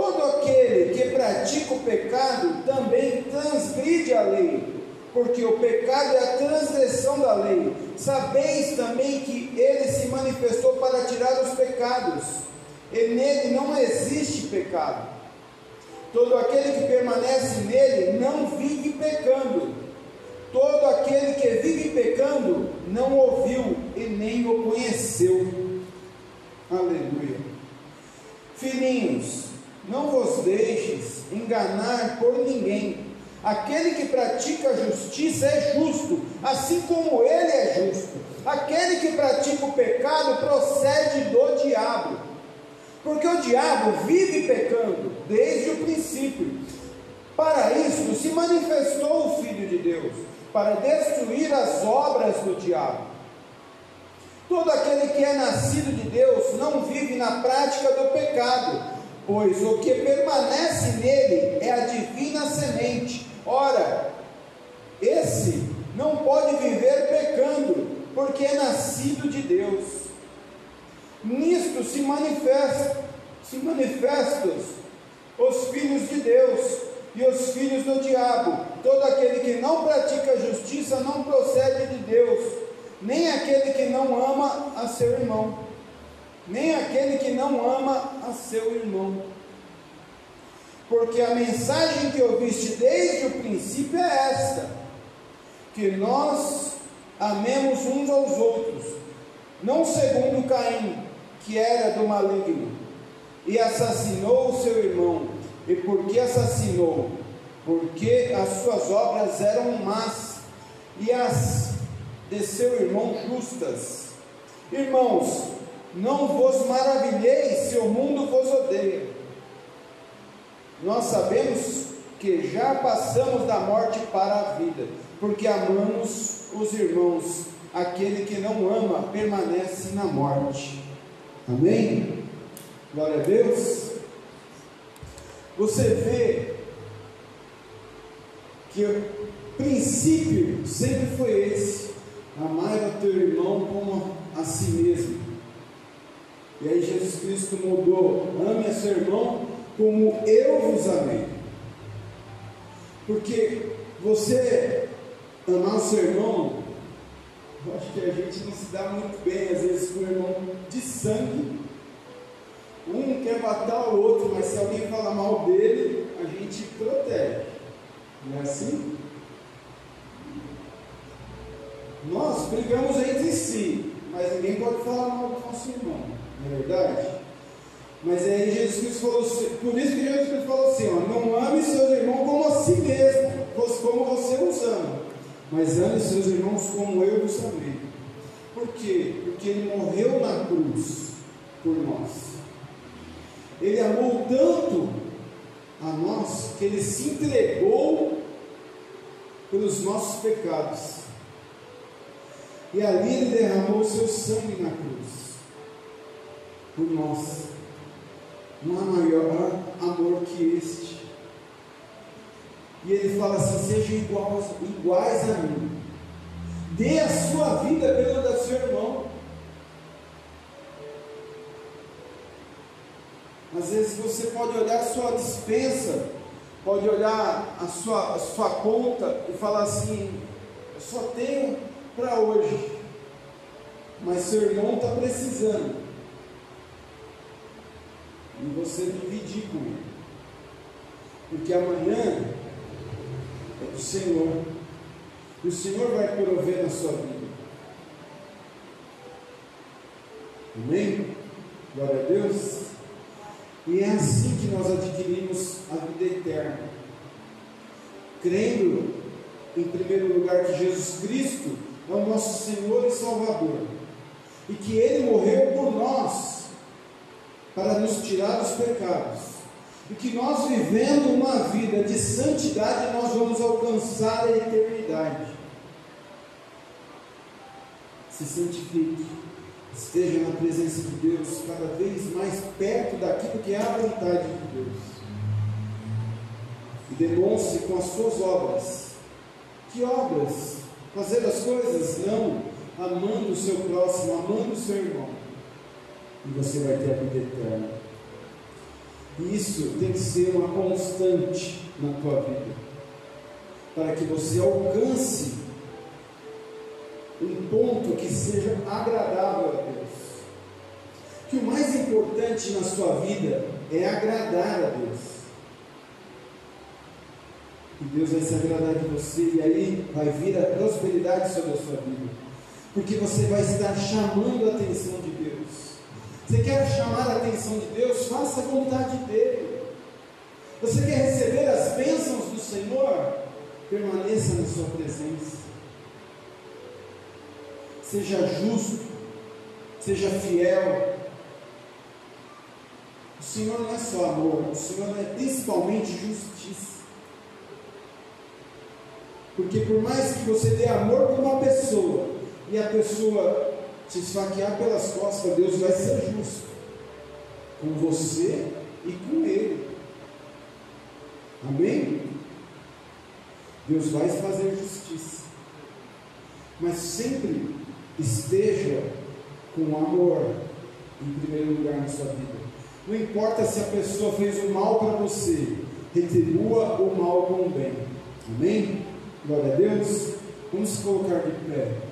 Todo aquele que pratica o pecado também transgride a lei, porque o pecado é a transgressão da lei. Sabeis também que ele se manifestou para tirar os pecados, e nele não existe pecado. Todo aquele que permanece nele não vive pecando. Todo aquele que vive pecando não ouviu e nem o conheceu. Aleluia. Filhinhos, não vos deixes enganar por ninguém. Aquele que pratica a justiça é justo, assim como ele é justo. Aquele que pratica o pecado procede do diabo. Porque o diabo vive pecando desde o princípio. Para isso se manifestou o Filho de Deus, para destruir as obras do diabo. Todo aquele que é nascido de Deus não vive na prática do pecado, pois o que permanece nele é a divina semente. Ora, esse não pode viver pecando, porque é nascido de Deus. Nisto se manifesta, se manifestam os filhos de Deus e os filhos do diabo. Todo aquele que não pratica justiça não procede de Deus nem aquele que não ama a seu irmão, nem aquele que não ama a seu irmão. Porque a mensagem que ouviste desde o princípio é esta: que nós amemos uns aos outros, não segundo Caim, que era do maligno, e assassinou o seu irmão. E por que assassinou? Porque as suas obras eram más, e as de seu irmão justas. Irmãos, Não vos maravilheis se o mundo vos odeia. Nós sabemos que já passamos da morte para a vida, porque amamos os irmãos. Aquele que não ama permanece na morte. Amém? Glória a Deus. Você vê que o princípio sempre foi esse: amar o teu irmão como a si mesmo. E aí Jesus Cristo mudou: ame a seu irmão como eu vos amei. Porque você amar o seu irmão, eu acho que a gente não se dá muito bem, às vezes, com o irmão de sangue. Um quer matar o outro, mas se alguém falar mal dele, a gente protege. Não é assim? Nós brigamos entre si, mas ninguém pode falar mal do nosso irmão, não é verdade? Mas aí Jesus Cristo falou assim, por isso que Jesus Cristo falou assim, ó, não ame seus irmãos como a si mesmo, como você os ama, mas ame seus irmãos como eu os amei. Por quê? Porque ele morreu na cruz por nós. Ele amou tanto a nós que ele se entregou pelos nossos pecados. E ali ele derramou o seu sangue na cruz por nós. Não há maior amor que este. E ele fala assim: sejam iguais, iguais a mim. Dê a sua vida pelo da seu irmão. Às vezes você pode olhar a sua dispensa, pode olhar a sua, a sua conta e falar assim: eu só tenho para hoje, mas seu irmão está precisando. E você dividir com ele, porque amanhã é do Senhor, o Senhor vai prover na sua vida. Amém? Glória a Deus. E é assim que nós adquirimos a vida eterna. Crendo, em primeiro lugar, que Jesus Cristo é o nosso Senhor e Salvador, e que Ele morreu por nós, para nos tirar dos pecados, e que nós, vivendo uma vida de santidade, nós vamos alcançar a eternidade. Se santifique, esteja na presença de Deus, cada vez mais perto daquilo que é a vontade de Deus, e demonstre com as suas obras. Que obras? fazer as coisas não amando o seu próximo, amando o seu irmão. E você vai ter a vida eterna. E isso tem que ser uma constante na tua vida. Para que você alcance um ponto que seja agradável a Deus. Que o mais importante na sua vida é agradar a Deus. E Deus vai se agradar de você, e aí vai vir a prosperidade sobre a sua vida. Porque você vai estar chamando a atenção de. Você quer chamar a atenção de Deus? Faça a vontade dEle. Você quer receber as bênçãos do Senhor? Permaneça na sua presença. Seja justo, seja fiel. O Senhor não é só amor, o Senhor é principalmente justiça. Porque por mais que você dê amor para uma pessoa e a pessoa te esfaquear pelas costas, Deus vai ser justo com você e com ele. Amém? Deus vai fazer justiça. Mas sempre esteja com amor em primeiro lugar na sua vida. Não importa se a pessoa fez o mal para você, retribua o mal com o bem. Amém? Glória a Deus. Vamos colocar de pé.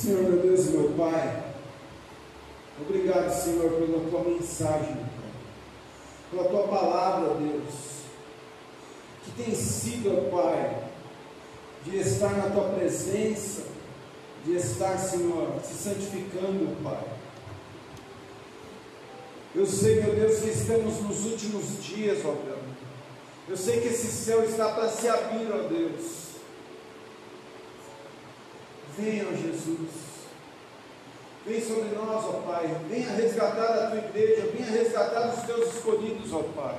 Senhor, meu Deus e meu Pai, obrigado, Senhor, pela tua mensagem, pela tua palavra, Deus, que tem sido, Pai, de estar na tua presença, de estar, Senhor, se santificando, Pai. Eu sei, meu Deus, que estamos nos últimos dias, ó Deus. Eu sei que esse céu está para se abrir, ó Deus. Venha, Jesus. Vem sobre nós, ó Pai. Venha resgatar a tua igreja. Venha resgatar os teus escolhidos, ó Pai.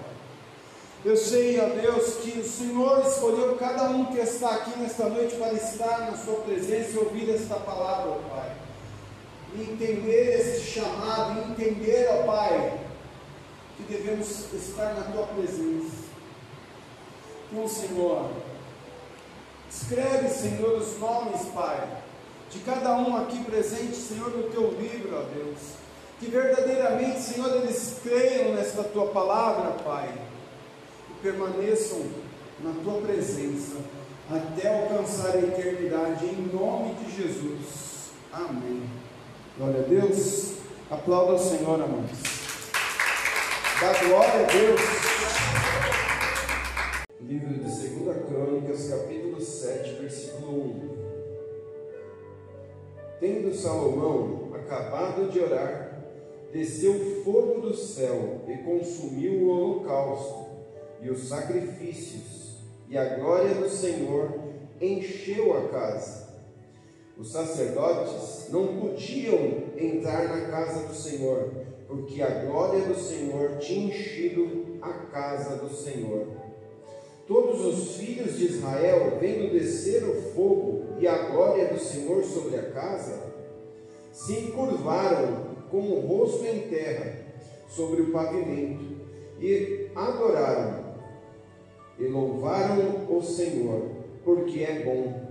Eu sei, ó Deus, que o Senhor escolheu cada um que está aqui nesta noite para estar na Sua presença e ouvir esta palavra, ó Pai. E entender esse chamado, e entender, ó Pai, que devemos estar na Tua presença. Então, Senhor, escreve, Senhor, os nomes, Pai, de cada um aqui presente, Senhor, no Teu livro, ó Deus. Que verdadeiramente, Senhor, eles creiam nesta Tua palavra, Pai permaneçam na tua presença até alcançar a eternidade, em nome de Jesus. Amém. Glória a Deus. Aplauda o Senhor, amados. Dá glória a Deus. Livro de 2 Crônicas, capítulo 7, versículo 1. Tendo Salomão acabado de orar, desceu fogo do céu e consumiu o holocausto e os sacrifícios, e a glória do Senhor encheu a casa. Os sacerdotes não podiam entrar na casa do Senhor, porque a glória do Senhor tinha enchido a casa do Senhor. Todos os filhos de Israel, vendo descer o fogo e a glória do Senhor sobre a casa, se encurvaram com o rosto em terra sobre o pavimento e adoraram e louvaram o Senhor, porque é bom,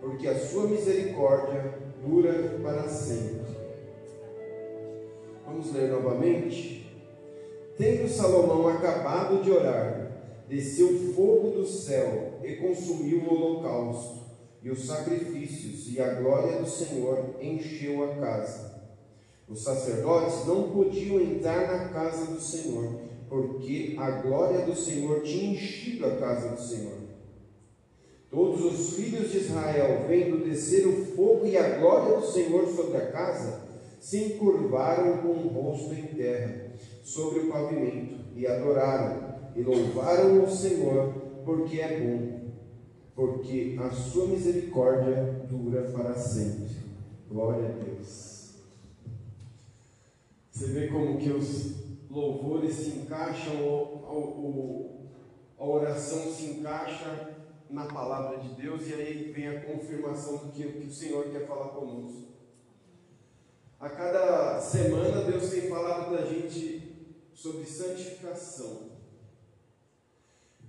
porque a sua misericórdia dura para sempre. Vamos ler novamente. Tendo Salomão acabado de orar, desceu fogo do céu e consumiu o holocausto e os sacrifícios, e a glória do Senhor encheu a casa. Os sacerdotes não podiam entrar na casa do Senhor, porque a glória do Senhor tinha enchido a casa do Senhor. Todos os filhos de Israel, vendo descer o fogo e a glória do Senhor sobre a casa, se encurvaram com o rosto em terra, sobre o pavimento, e adoraram, e louvaram o Senhor, porque é bom, porque a sua misericórdia dura para sempre. Glória a Deus. Você vê como que os louvores se encaixam, a oração se encaixa na palavra de Deus e aí vem a confirmação do que, que o Senhor quer falar conosco. A cada semana Deus tem falado para a gente sobre santificação.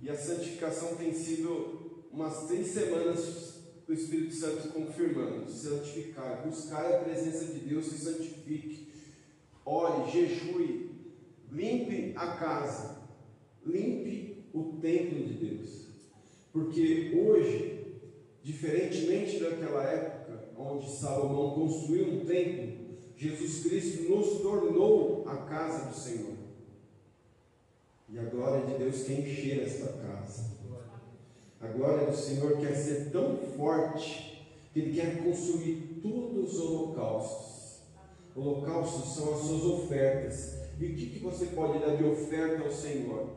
E a santificação tem sido umas três semanas o Espírito Santo confirmando, santificar, buscar a presença de Deus e santifique. Ore, jejue, limpe a casa, limpe o templo de Deus. Porque hoje, diferentemente daquela época onde Salomão construiu um templo, Jesus Cristo nos tornou a casa do Senhor. E a glória de Deus quer encher esta casa. A glória do Senhor quer ser tão forte que Ele quer consumir todos os holocaustos. Holocaustos são as suas ofertas e o que, que você pode dar de oferta ao Senhor?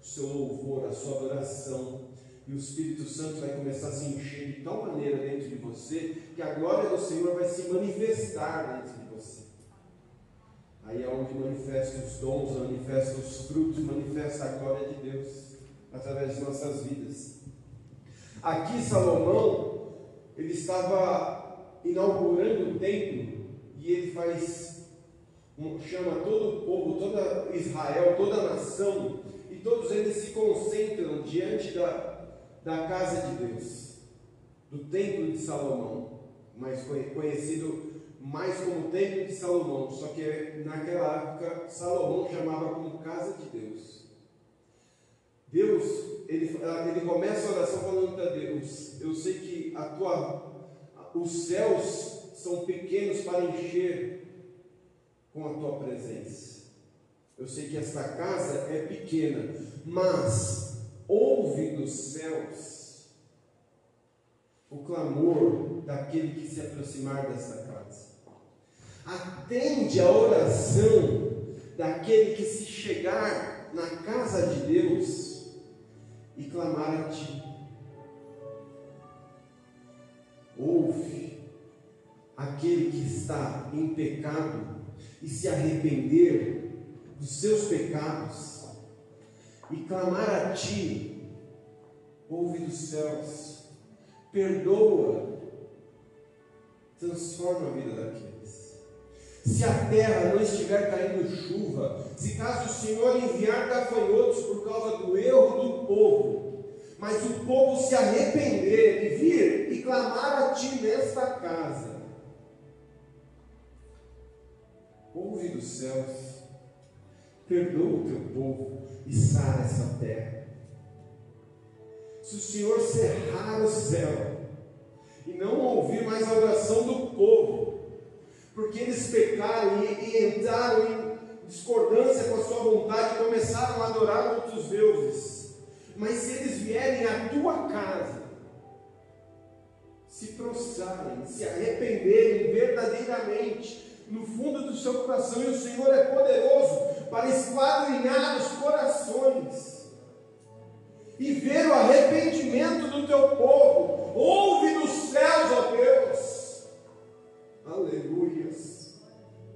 O seu louvor, a sua adoração. E o Espírito Santo vai começar a se encher de tal maneira dentro de você que a glória do Senhor vai se manifestar dentro de. Aí é onde manifesta os dons, manifesta os frutos, manifesta a glória de Deus através de nossas vidas. Aqui Salomão, ele estava inaugurando o templo e ele faz chama todo o povo, toda Israel, toda a nação, e todos eles se concentram diante da, da casa de Deus, do templo de Salomão, mais conhecido mais como templo de Salomão, só que naquela época Salomão chamava como casa de Deus. Deus, ele, ele começa a oração falando para Deus: Eu sei que a tua, os céus são pequenos para encher com a tua presença. Eu sei que esta casa é pequena, mas ouve dos céus o clamor daquele que se aproximar desta casa. Atende a oração daquele que se chegar na casa de Deus e clamar a ti. Ouve aquele que está em pecado e se arrepender dos seus pecados e clamar a ti, ouve dos céus, perdoa, transforma a vida daqueles. Se a terra não estiver caindo chuva, se caso o Senhor enviar gafanhotos por causa do erro do povo, mas o povo se arrepender e vir e clamar a ti nesta casa, ouve dos céus, perdoa o teu povo e sara essa terra. Se o Senhor cerrar o céu e não ouvir mais a oração do povo, porque eles pecaram e, e entraram em discordância com a sua vontade e começaram a adorar outros deuses, mas se eles vierem à tua casa, se prostrarem, se arrependerem verdadeiramente, no fundo do seu coração, e o Senhor é poderoso para esquadrinhar os corações e ver o arrependimento do teu povo. Ouve dos céus, ó Deus. Aleluias.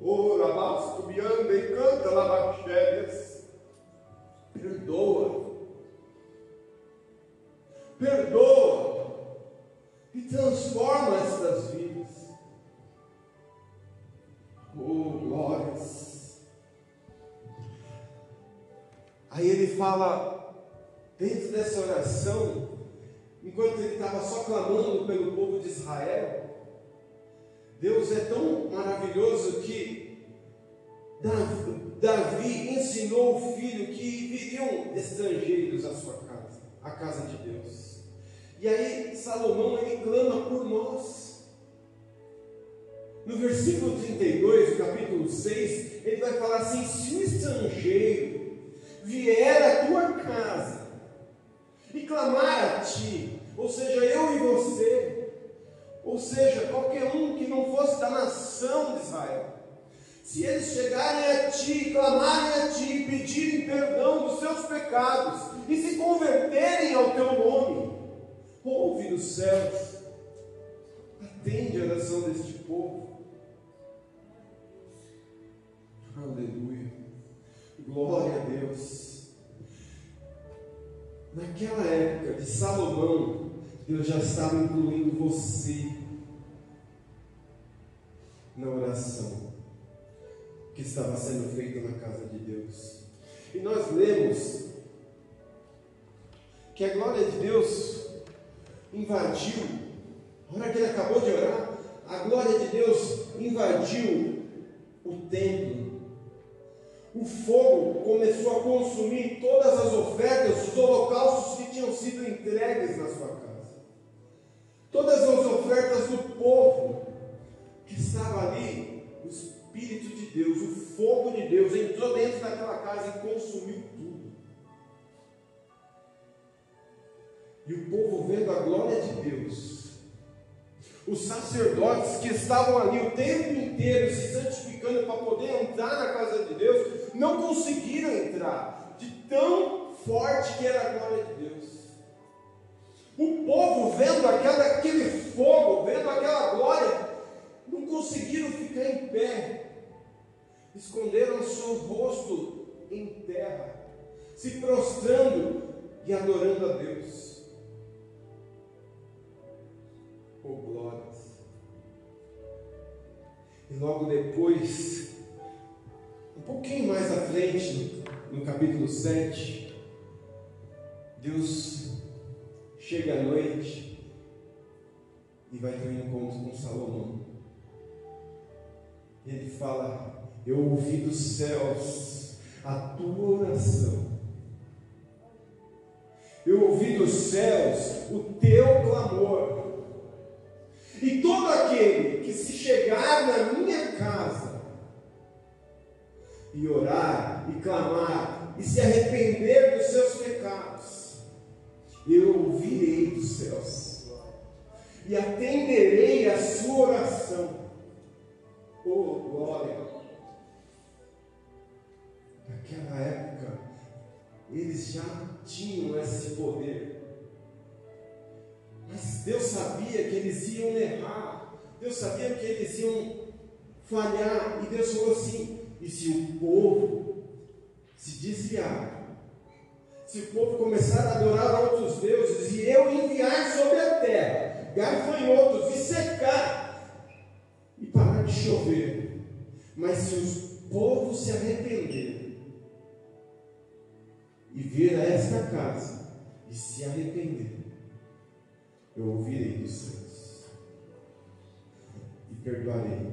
Ora, basto, bianda e canta lavaxérias. Perdoa. Perdoa. E transforma estas vidas. Oh, glórias. Aí ele fala, dentro dessa oração, enquanto ele estava só clamando pelo povo de Israel, Deus é tão maravilhoso que Davi ensinou o filho que viriam estrangeiros à sua casa, à casa de Deus. E aí Salomão ele clama por nós. No versículo 32 do capítulo 6, ele vai falar assim: se um estrangeiro vier à tua casa e clamar a ti, ou seja, eu e você, ou seja, qualquer um que não fosse da nação de Israel, se eles chegarem a ti, clamarem a ti, pedirem perdão dos seus pecados e se converterem ao teu nome, ouve dos céus, atende a oração deste povo. Aleluia. Glória a Deus. Naquela época de Salomão, Deus já estava incluindo você na oração que estava sendo feita na casa de Deus. E nós lemos que a glória de Deus invadiu, a hora que ele acabou de orar, a glória de Deus invadiu o templo o fogo começou a consumir todas as ofertas, os holocaustos que tinham sido entregues na sua casa. Todas as ofertas do povo que estava ali, o Espírito de Deus, o fogo de Deus entrou dentro daquela casa e consumiu tudo. E o povo vendo a glória de Deus, os sacerdotes que estavam ali o tempo inteiro se santificando para poder entrar na casa de Deus, não conseguiram entrar, de tão forte que era a glória de Deus. O povo vendo aquela, aquele fogo, vendo aquela glória, não conseguiram ficar em pé, esconderam seu rosto em terra, se prostrando e adorando a Deus. Oh, glórias. E logo depois, um pouquinho mais à frente, no capítulo 7, Deus chega à noite e vai ter um encontro com Salomão. Ele fala: Eu ouvi dos céus a tua oração. Eu ouvi dos céus o teu clamor. E todo aquele que se chegar na minha casa e orar e clamar e se arrepender dos seus pecados, eu ouvirei dos céus e atenderei a sua oração. Oh, glória! Naquela época, eles já tinham esse poder. Mas Deus sabia que eles iam errar, Deus sabia que eles iam falhar, e Deus falou assim: e se o povo se desviar, se o povo começar a adorar outros deuses, e eu enviar sobre a terra gafanhotos e secar, e parar de chover, mas se o povo se arrepender e vir a esta casa e se arrepender, eu ouvirei dos céus e perdoarei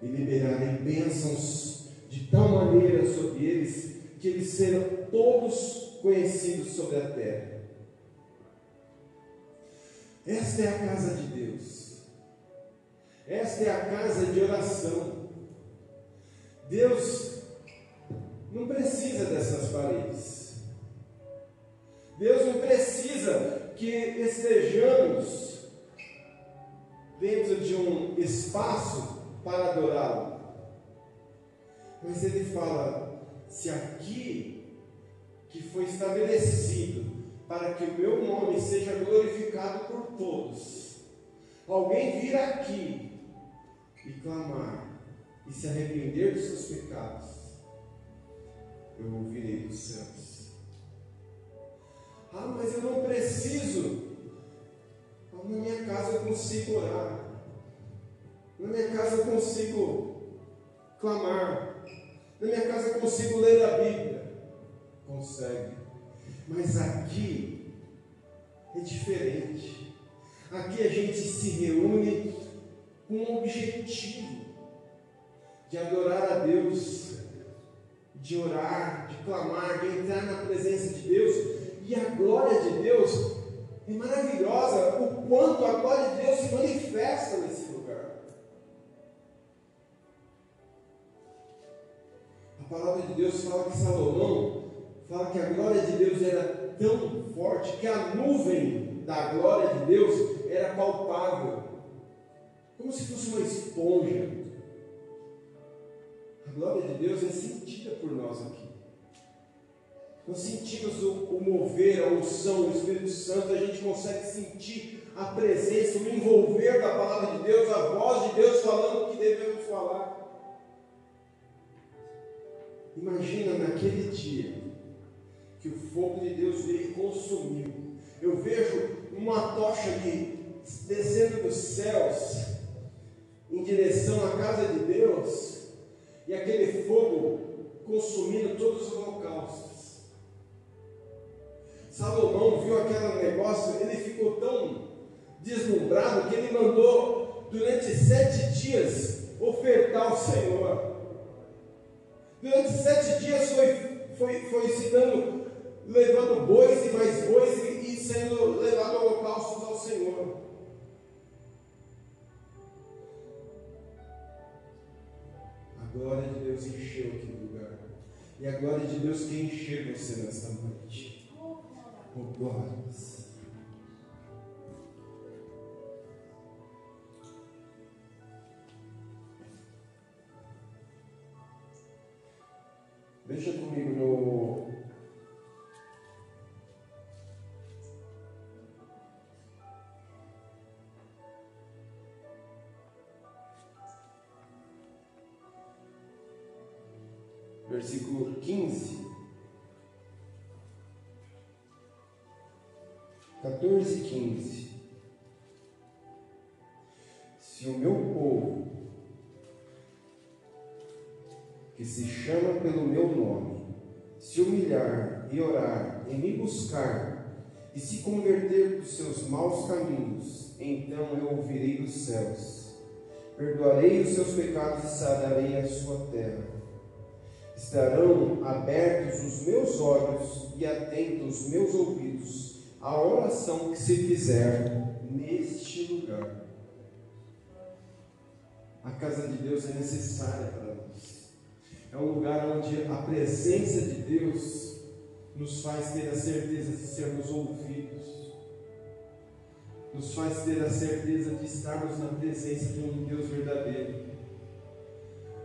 e liberarei bênçãos de tal maneira sobre eles que eles serão todos conhecidos sobre a terra. Esta é a casa de Deus. Esta é a casa de oração. Deus não precisa dessas paredes. Deus não precisa que estejamos dentro de um espaço para adorá-lo. Mas ele fala: se aqui que foi estabelecido para que o meu nome seja glorificado por todos, alguém vir aqui e clamar e se arrepender dos seus pecados, eu ouvirei dos céus. Ah, mas eu não preciso. Na minha casa eu consigo orar. Na minha casa eu consigo clamar. Na minha casa eu consigo ler a Bíblia. Consegue. Mas aqui é diferente. Aqui a gente se reúne com um objetivo de adorar a Deus, de orar, de clamar, de entrar na presença de Deus. E a glória de Deus é maravilhosa, o quanto a glória de Deus se manifesta nesse A palavra de Deus fala que Salomão fala que a glória de Deus era tão forte que a nuvem da glória de Deus era palpável, como se fosse uma esponja. A glória de Deus é sentida por nós aqui. Nós sentimos o, o mover, a unção, o Espírito Santo, a gente consegue sentir a presença, o envolver da palavra de Deus, a voz de Deus falando o que devemos falar. Imagina naquele dia que o fogo de Deus veio e consumiu. Eu vejo uma tocha de, descendo dos céus em direção à casa de Deus e aquele fogo consumindo todos os holocaustos. Salomão viu aquele negócio, ele ficou tão deslumbrado que ele mandou durante sete dias ofertar ao Senhor. Durante sete dias foi, foi, foi se dando, levando bois e mais bois e, e sendo levado holocaustos ao Senhor. A glória de Deus encheu aquele lugar. E a glória de Deus quer encher você nesta noite. Oh, glórias. Deixa comigo no. Versículo 15. 14 e 15. Se chama pelo meu nome, se humilhar e orar e me buscar e se converter dos seus maus caminhos, então eu ouvirei dos céus, perdoarei os seus pecados e sararei a sua terra. Estarão abertos os meus olhos e atentos os meus ouvidos à oração que se fizer neste lugar. A casa de Deus é necessária para é um lugar onde a presença de Deus nos faz ter a certeza de sermos ouvidos, nos faz ter a certeza de estarmos na presença de um Deus verdadeiro.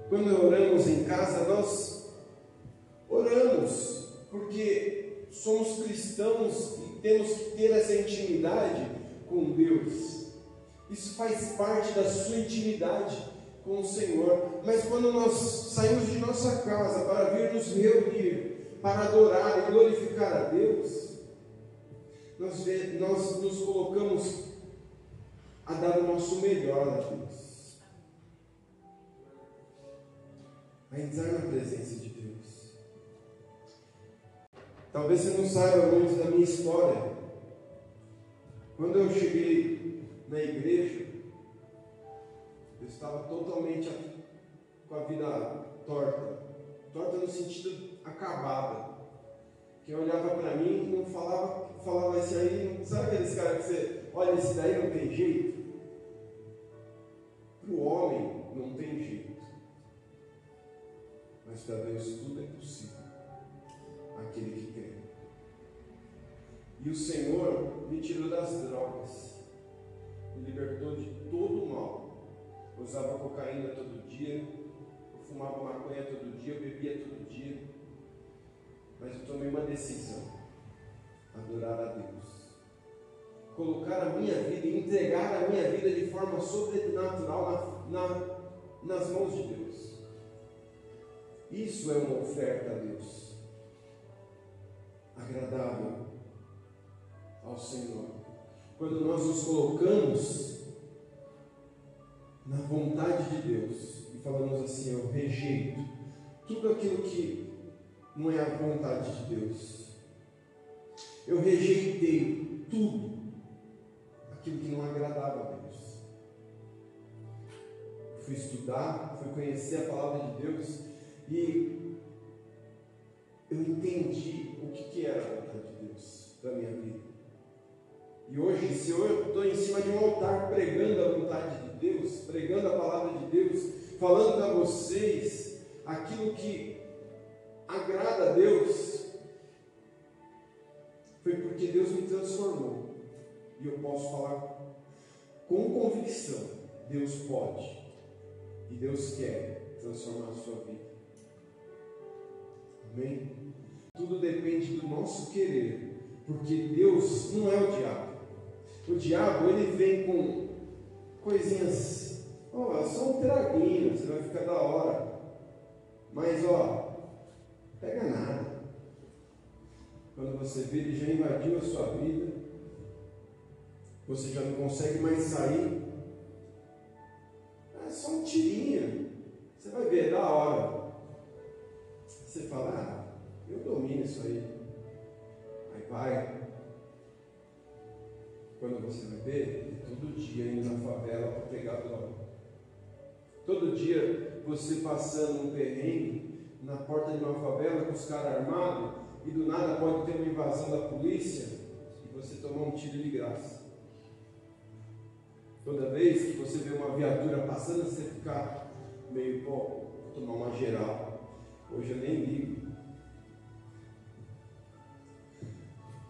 Quando oramos em casa, nós oramos porque somos cristãos e temos que ter essa intimidade com Deus. Isso faz parte da sua intimidade com o Senhor. Mas quando nós saímos de nossa casa para vir nos reunir, para adorar e glorificar a Deus, nós, nós nos colocamos a dar o nosso melhor a Deus, a entrar na presença de Deus. Talvez você não saiba muito da minha história. Quando eu cheguei na igreja, estava totalmente com a vida torta. Torta no sentido acabada. Quem olhava para mim não falava, falava esse aí, sabe aqueles caras que você olha, esse daí não tem jeito? Para o homem não tem jeito. Mas para Deus tudo é possível. Aquele que crê. E o Senhor me tirou das drogas, me libertou de todo o mal. Usava cocaína todo dia, eu fumava maconha todo dia, eu bebia todo dia. Mas eu tomei uma decisão: adorar a Deus. Colocar a minha vida e entregar a minha vida de forma sobrenatural na, na, nas mãos de Deus. Isso é uma oferta a Deus. Agradável ao Senhor. Quando nós nos colocamos na vontade de Deus e falamos assim: Eu rejeito tudo aquilo que não é a vontade de Deus. Eu rejeitei tudo aquilo que não agradava a Deus. Fui estudar, fui conhecer a palavra de Deus e eu entendi o que, que era a vontade de Deus para minha vida. E hoje, se eu estou em cima de um altar pregando a vontade de Deus, pregando a palavra de Deus, falando para vocês aquilo que agrada a Deus, foi porque Deus me transformou. E eu posso falar com convicção: Deus pode e Deus quer transformar a sua vida. Amém? Tudo depende do nosso querer, porque Deus não é o diabo. O diabo, ele vem com coisinhas, ó, oh, só um traguinho, você vai ficar da hora. Mas, ó, pega nada. Quando você vê, ele já invadiu a sua vida, você já não consegue mais sair. É só um tirinho. Você vai ver, da hora. Você fala, ah, eu domino isso aí. Aí vai, quando você vai ver, todo dia indo na favela para pegar droga. Todo dia você passando um perrengue na porta de uma favela com os caras armados e do nada pode ter uma invasão da polícia e você tomar um tiro de graça. Toda vez que você vê uma viatura passando, você fica meio, pô, tomar uma geral. Hoje eu nem ligo.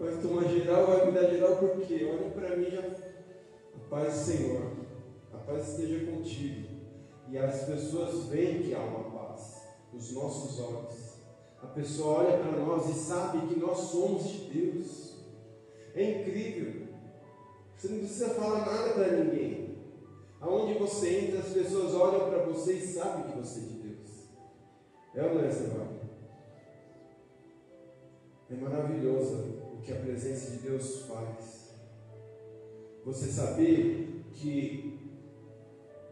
Vai tomar geral, vai me dar geral por quê? Olha para mim já. A paz Senhor, a paz esteja contigo. E as pessoas veem que há uma paz nos nossos olhos. A pessoa olha para nós e sabe que nós somos de Deus. É incrível. Você não precisa falar nada para ninguém. Aonde você entra, as pessoas olham para você e sabem que você é de Deus. É ou não é, Senhor? É maravilhoso que a presença de Deus faz. Você saber que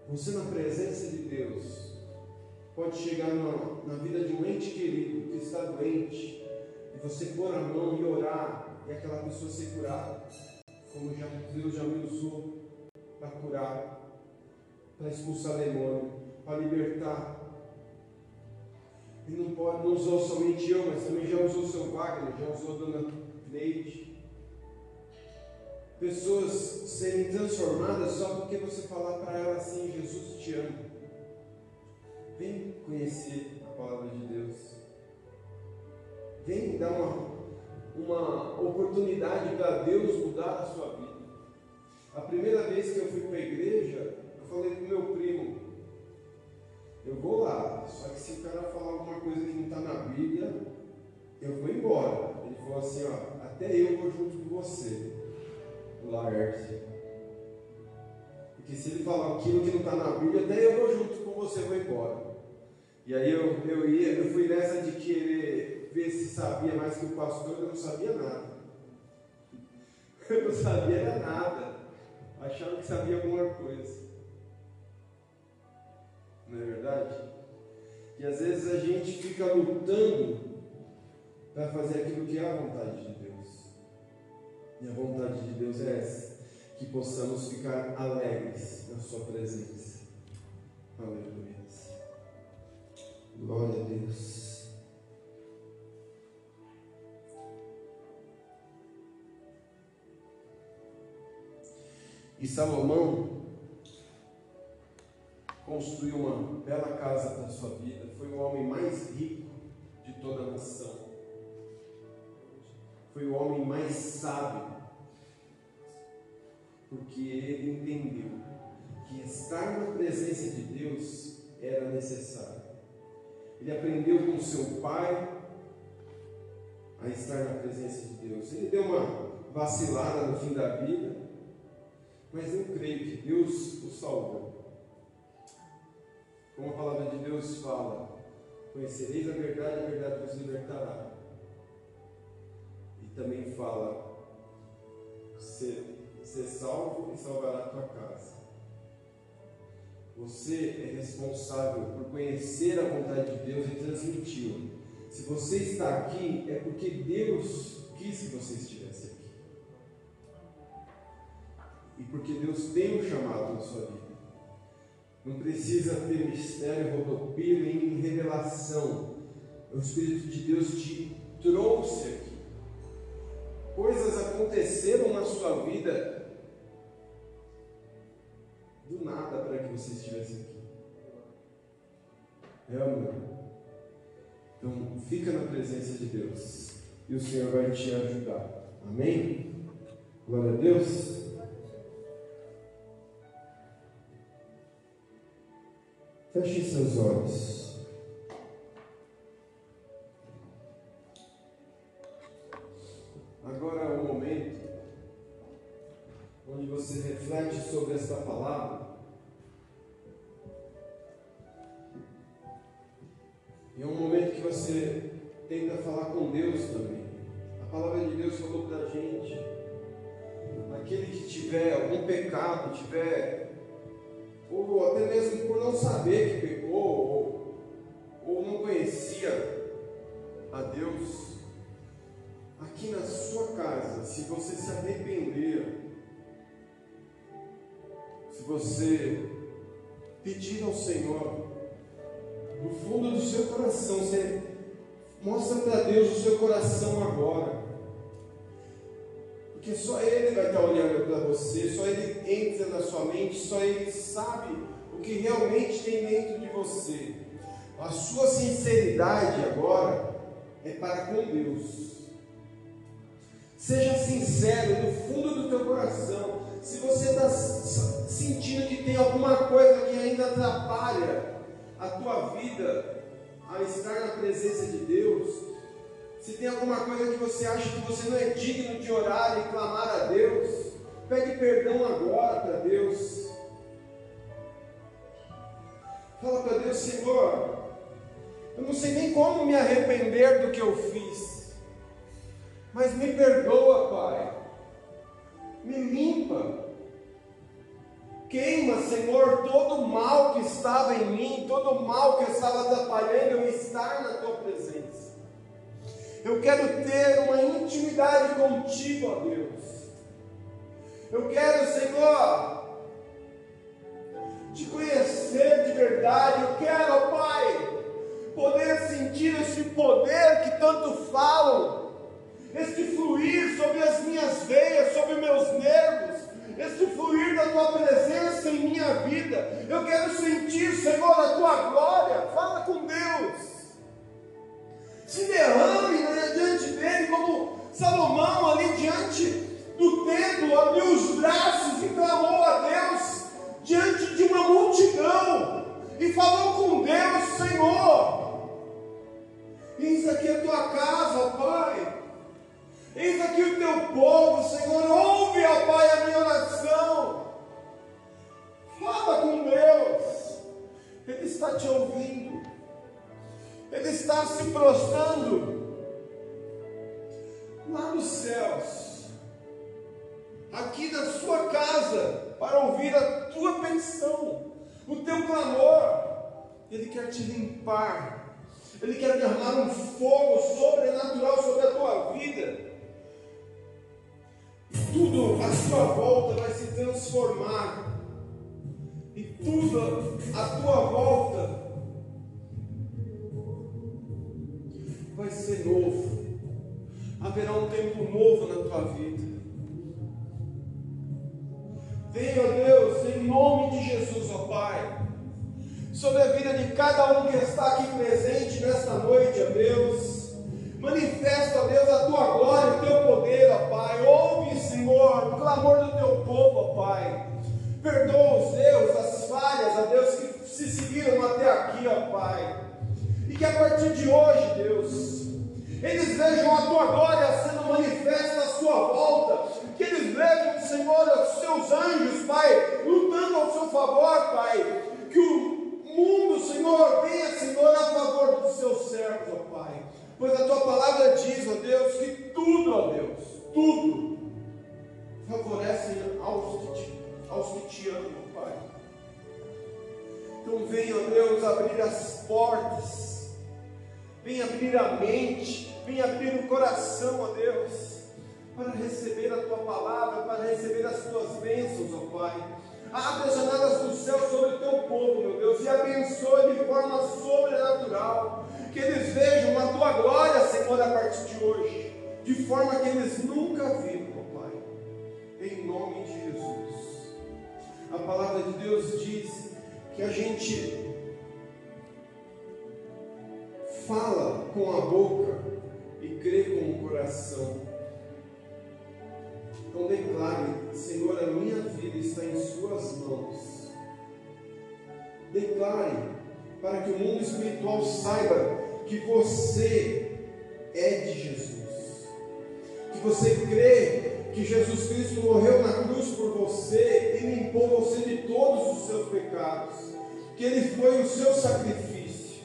você na presença de Deus pode chegar na, na vida de um ente querido que está doente e você pôr a mão e orar e aquela pessoa ser curada, como já, Deus já me usou para curar, para expulsar demônio, para libertar. E não, pode, não usou somente eu, mas também já usou o seu Wagner, já usou dona leite. Pessoas serem transformadas só porque você falar para ela assim: Jesus te ama. Vem conhecer a palavra de Deus. Vem dar uma, uma oportunidade para Deus mudar a sua vida. A primeira vez que eu fui para a igreja, eu falei para meu primo: Eu vou lá, só que se o cara falar alguma coisa que não está na Bíblia, eu vou embora. Ele falou assim, ó, até eu vou junto com você, o Laerte. Porque se ele falar aquilo que não está na Bíblia, até eu vou junto com você, vou embora. E aí eu, eu ia, eu fui nessa de querer ver se sabia mais que o pastor, eu não sabia nada. Eu não sabia nada. Achava que sabia alguma coisa. Não é verdade? E às vezes a gente fica lutando para fazer aquilo que é a vontade de Deus. E a vontade de Deus é essa: que possamos ficar alegres na Sua presença. Aleluia. Glória a Deus. E Salomão construiu uma bela casa para sua vida. Foi o homem mais rico de toda a nação. Foi o homem mais sábio. Porque ele entendeu que estar na presença de Deus era necessário. Ele aprendeu com seu pai a estar na presença de Deus. Ele deu uma vacilada no fim da vida, mas eu creio que Deus o salvou. Como a palavra de Deus fala, conhecereis a verdade, a verdade vos libertará. Também fala, ser, ser salvo e salvará a tua casa. Você é responsável por conhecer a vontade de Deus e transmiti-la. Se você está aqui, é porque Deus quis que você estivesse aqui. E porque Deus tem um chamado na sua vida. Não precisa ter mistério, rodopio nem revelação. O Espírito de Deus te trouxe aqui. Coisas aconteceram na sua vida do nada para que você estivesse aqui. É amor. Então, fica na presença de Deus e o Senhor vai te ajudar. Amém? Glória a Deus. Feche seus olhos. Agora é o momento onde você reflete sobre esta palavra. E é um momento que você tenta falar com Deus também. A palavra de Deus falou para a gente. Aquele que tiver algum pecado, tiver, ou até mesmo por não saber que pecou, ou, ou não conhecia a Deus, aqui na sua casa, se você se arrepender, se você pedir ao Senhor, do fundo do seu coração, você mostra para Deus o seu coração agora. Porque só Ele vai estar olhando para você, só Ele entra na sua mente, só Ele sabe o que realmente tem dentro de você. A sua sinceridade agora é para com Deus. Seja sincero no fundo do teu coração. Se você está sentindo que tem alguma coisa que ainda atrapalha a tua vida a estar na presença de Deus, se tem alguma coisa que você acha que você não é digno de orar e clamar a Deus, pede perdão agora para Deus. Fala para Deus, Senhor, eu não sei nem como me arrepender do que eu fiz, mas me perdoa, Pai, me limpa, Queima, Senhor, todo o mal que estava em mim, todo o mal que estava atrapalhando eu estar na tua presença. Eu quero ter uma intimidade contigo, ó Deus. Eu quero, Senhor, te conhecer de verdade. Eu quero, ó Pai, poder sentir esse poder que tanto falam, este fluir sobre as minhas veias, sobre meus nervos esse fluir da tua presença em minha vida. Eu quero sentir, Senhor, a tua glória. Fala com Deus. Se derrame né, diante dele, como Salomão ali diante do templo, abriu os braços e clamou a Deus diante de uma multidão e falou com Deus, Senhor. Eis aqui a tua casa, Eis aqui o teu povo, Senhor, ouve, ó Pai, a minha oração. Fala com Deus, Ele está te ouvindo, Ele está se prostrando. Lá nos céus, aqui na sua casa, para ouvir a tua petição, o teu clamor. Ele quer te limpar, Ele quer derramar um fogo sobrenatural sobre a tua vida. Tudo à sua volta vai se transformar, e tudo à tua volta vai ser novo. Haverá um tempo novo na tua vida. Venha, Deus, em nome de Jesus, ó Pai, sobre a vida de cada um que está aqui presente nesta noite, ó Deus. Manifesta, Deus, a tua glória, o teu poder, ó Pai. Ouve, Senhor, o clamor do teu povo, ó Pai. Perdoa os Deus, as falhas, ó Deus, que se seguiram até aqui, ó Pai. E que a partir de hoje, Deus, eles vejam a tua glória sendo manifesta à sua volta, que eles vejam, Senhor, os seus anjos, Pai, lutando ao seu favor, Pai, que o mundo, Senhor, venha, Senhor, a favor dos seus servos, ó Pai, pois a tua palavra diz, ó Deus, que tudo, ó Deus, tudo favorece aos que te, aos que te amam, Pai. Então venha, ó Deus, abrir as portas, venha abrir a mente, venha abrir o coração, ó Deus, para receber a tua palavra, para receber as tuas bênçãos, ó Pai. Abre as janelas do céu sobre o teu povo, meu Deus, e abençoe de forma sobrenatural. Que eles vejam a tua glória, Senhor, a partir de hoje, de forma que eles nunca viram, Pai. Em nome de Jesus. A palavra de Deus diz que a gente fala com a boca e crê com o coração. Então declare, Senhor, a minha vida está em Suas mãos. Declare para que o mundo espiritual saiba que você é de Jesus. Que você crê que Jesus Cristo morreu na cruz por você e limpou você de todos os seus pecados. Que Ele foi o seu sacrifício.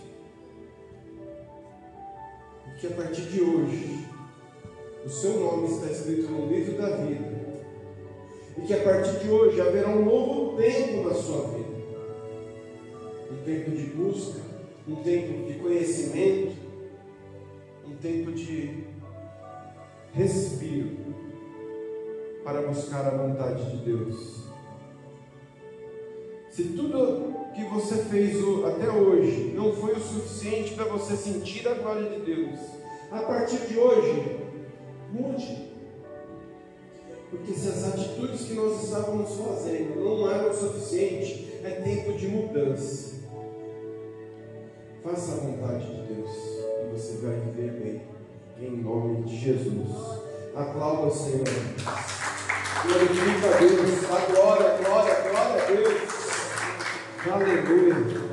E que a partir de hoje, o seu nome está escrito no livro da vida. E que a partir de hoje haverá um novo tempo na sua vida. Um tempo de busca, um tempo de conhecimento, um tempo de respiro para buscar a vontade de Deus. Se tudo que você fez até hoje não foi o suficiente para você sentir a glória de Deus, a partir de hoje, mude. Porque se as atitudes que nós estávamos fazendo não eram o suficiente, é tempo de mudança. Faça a vontade de Deus e você vai viver bem. Em nome de Jesus. Aplauda o Senhor. Glorifica a Deus. Glória, glória, glória a Deus. Aleluia.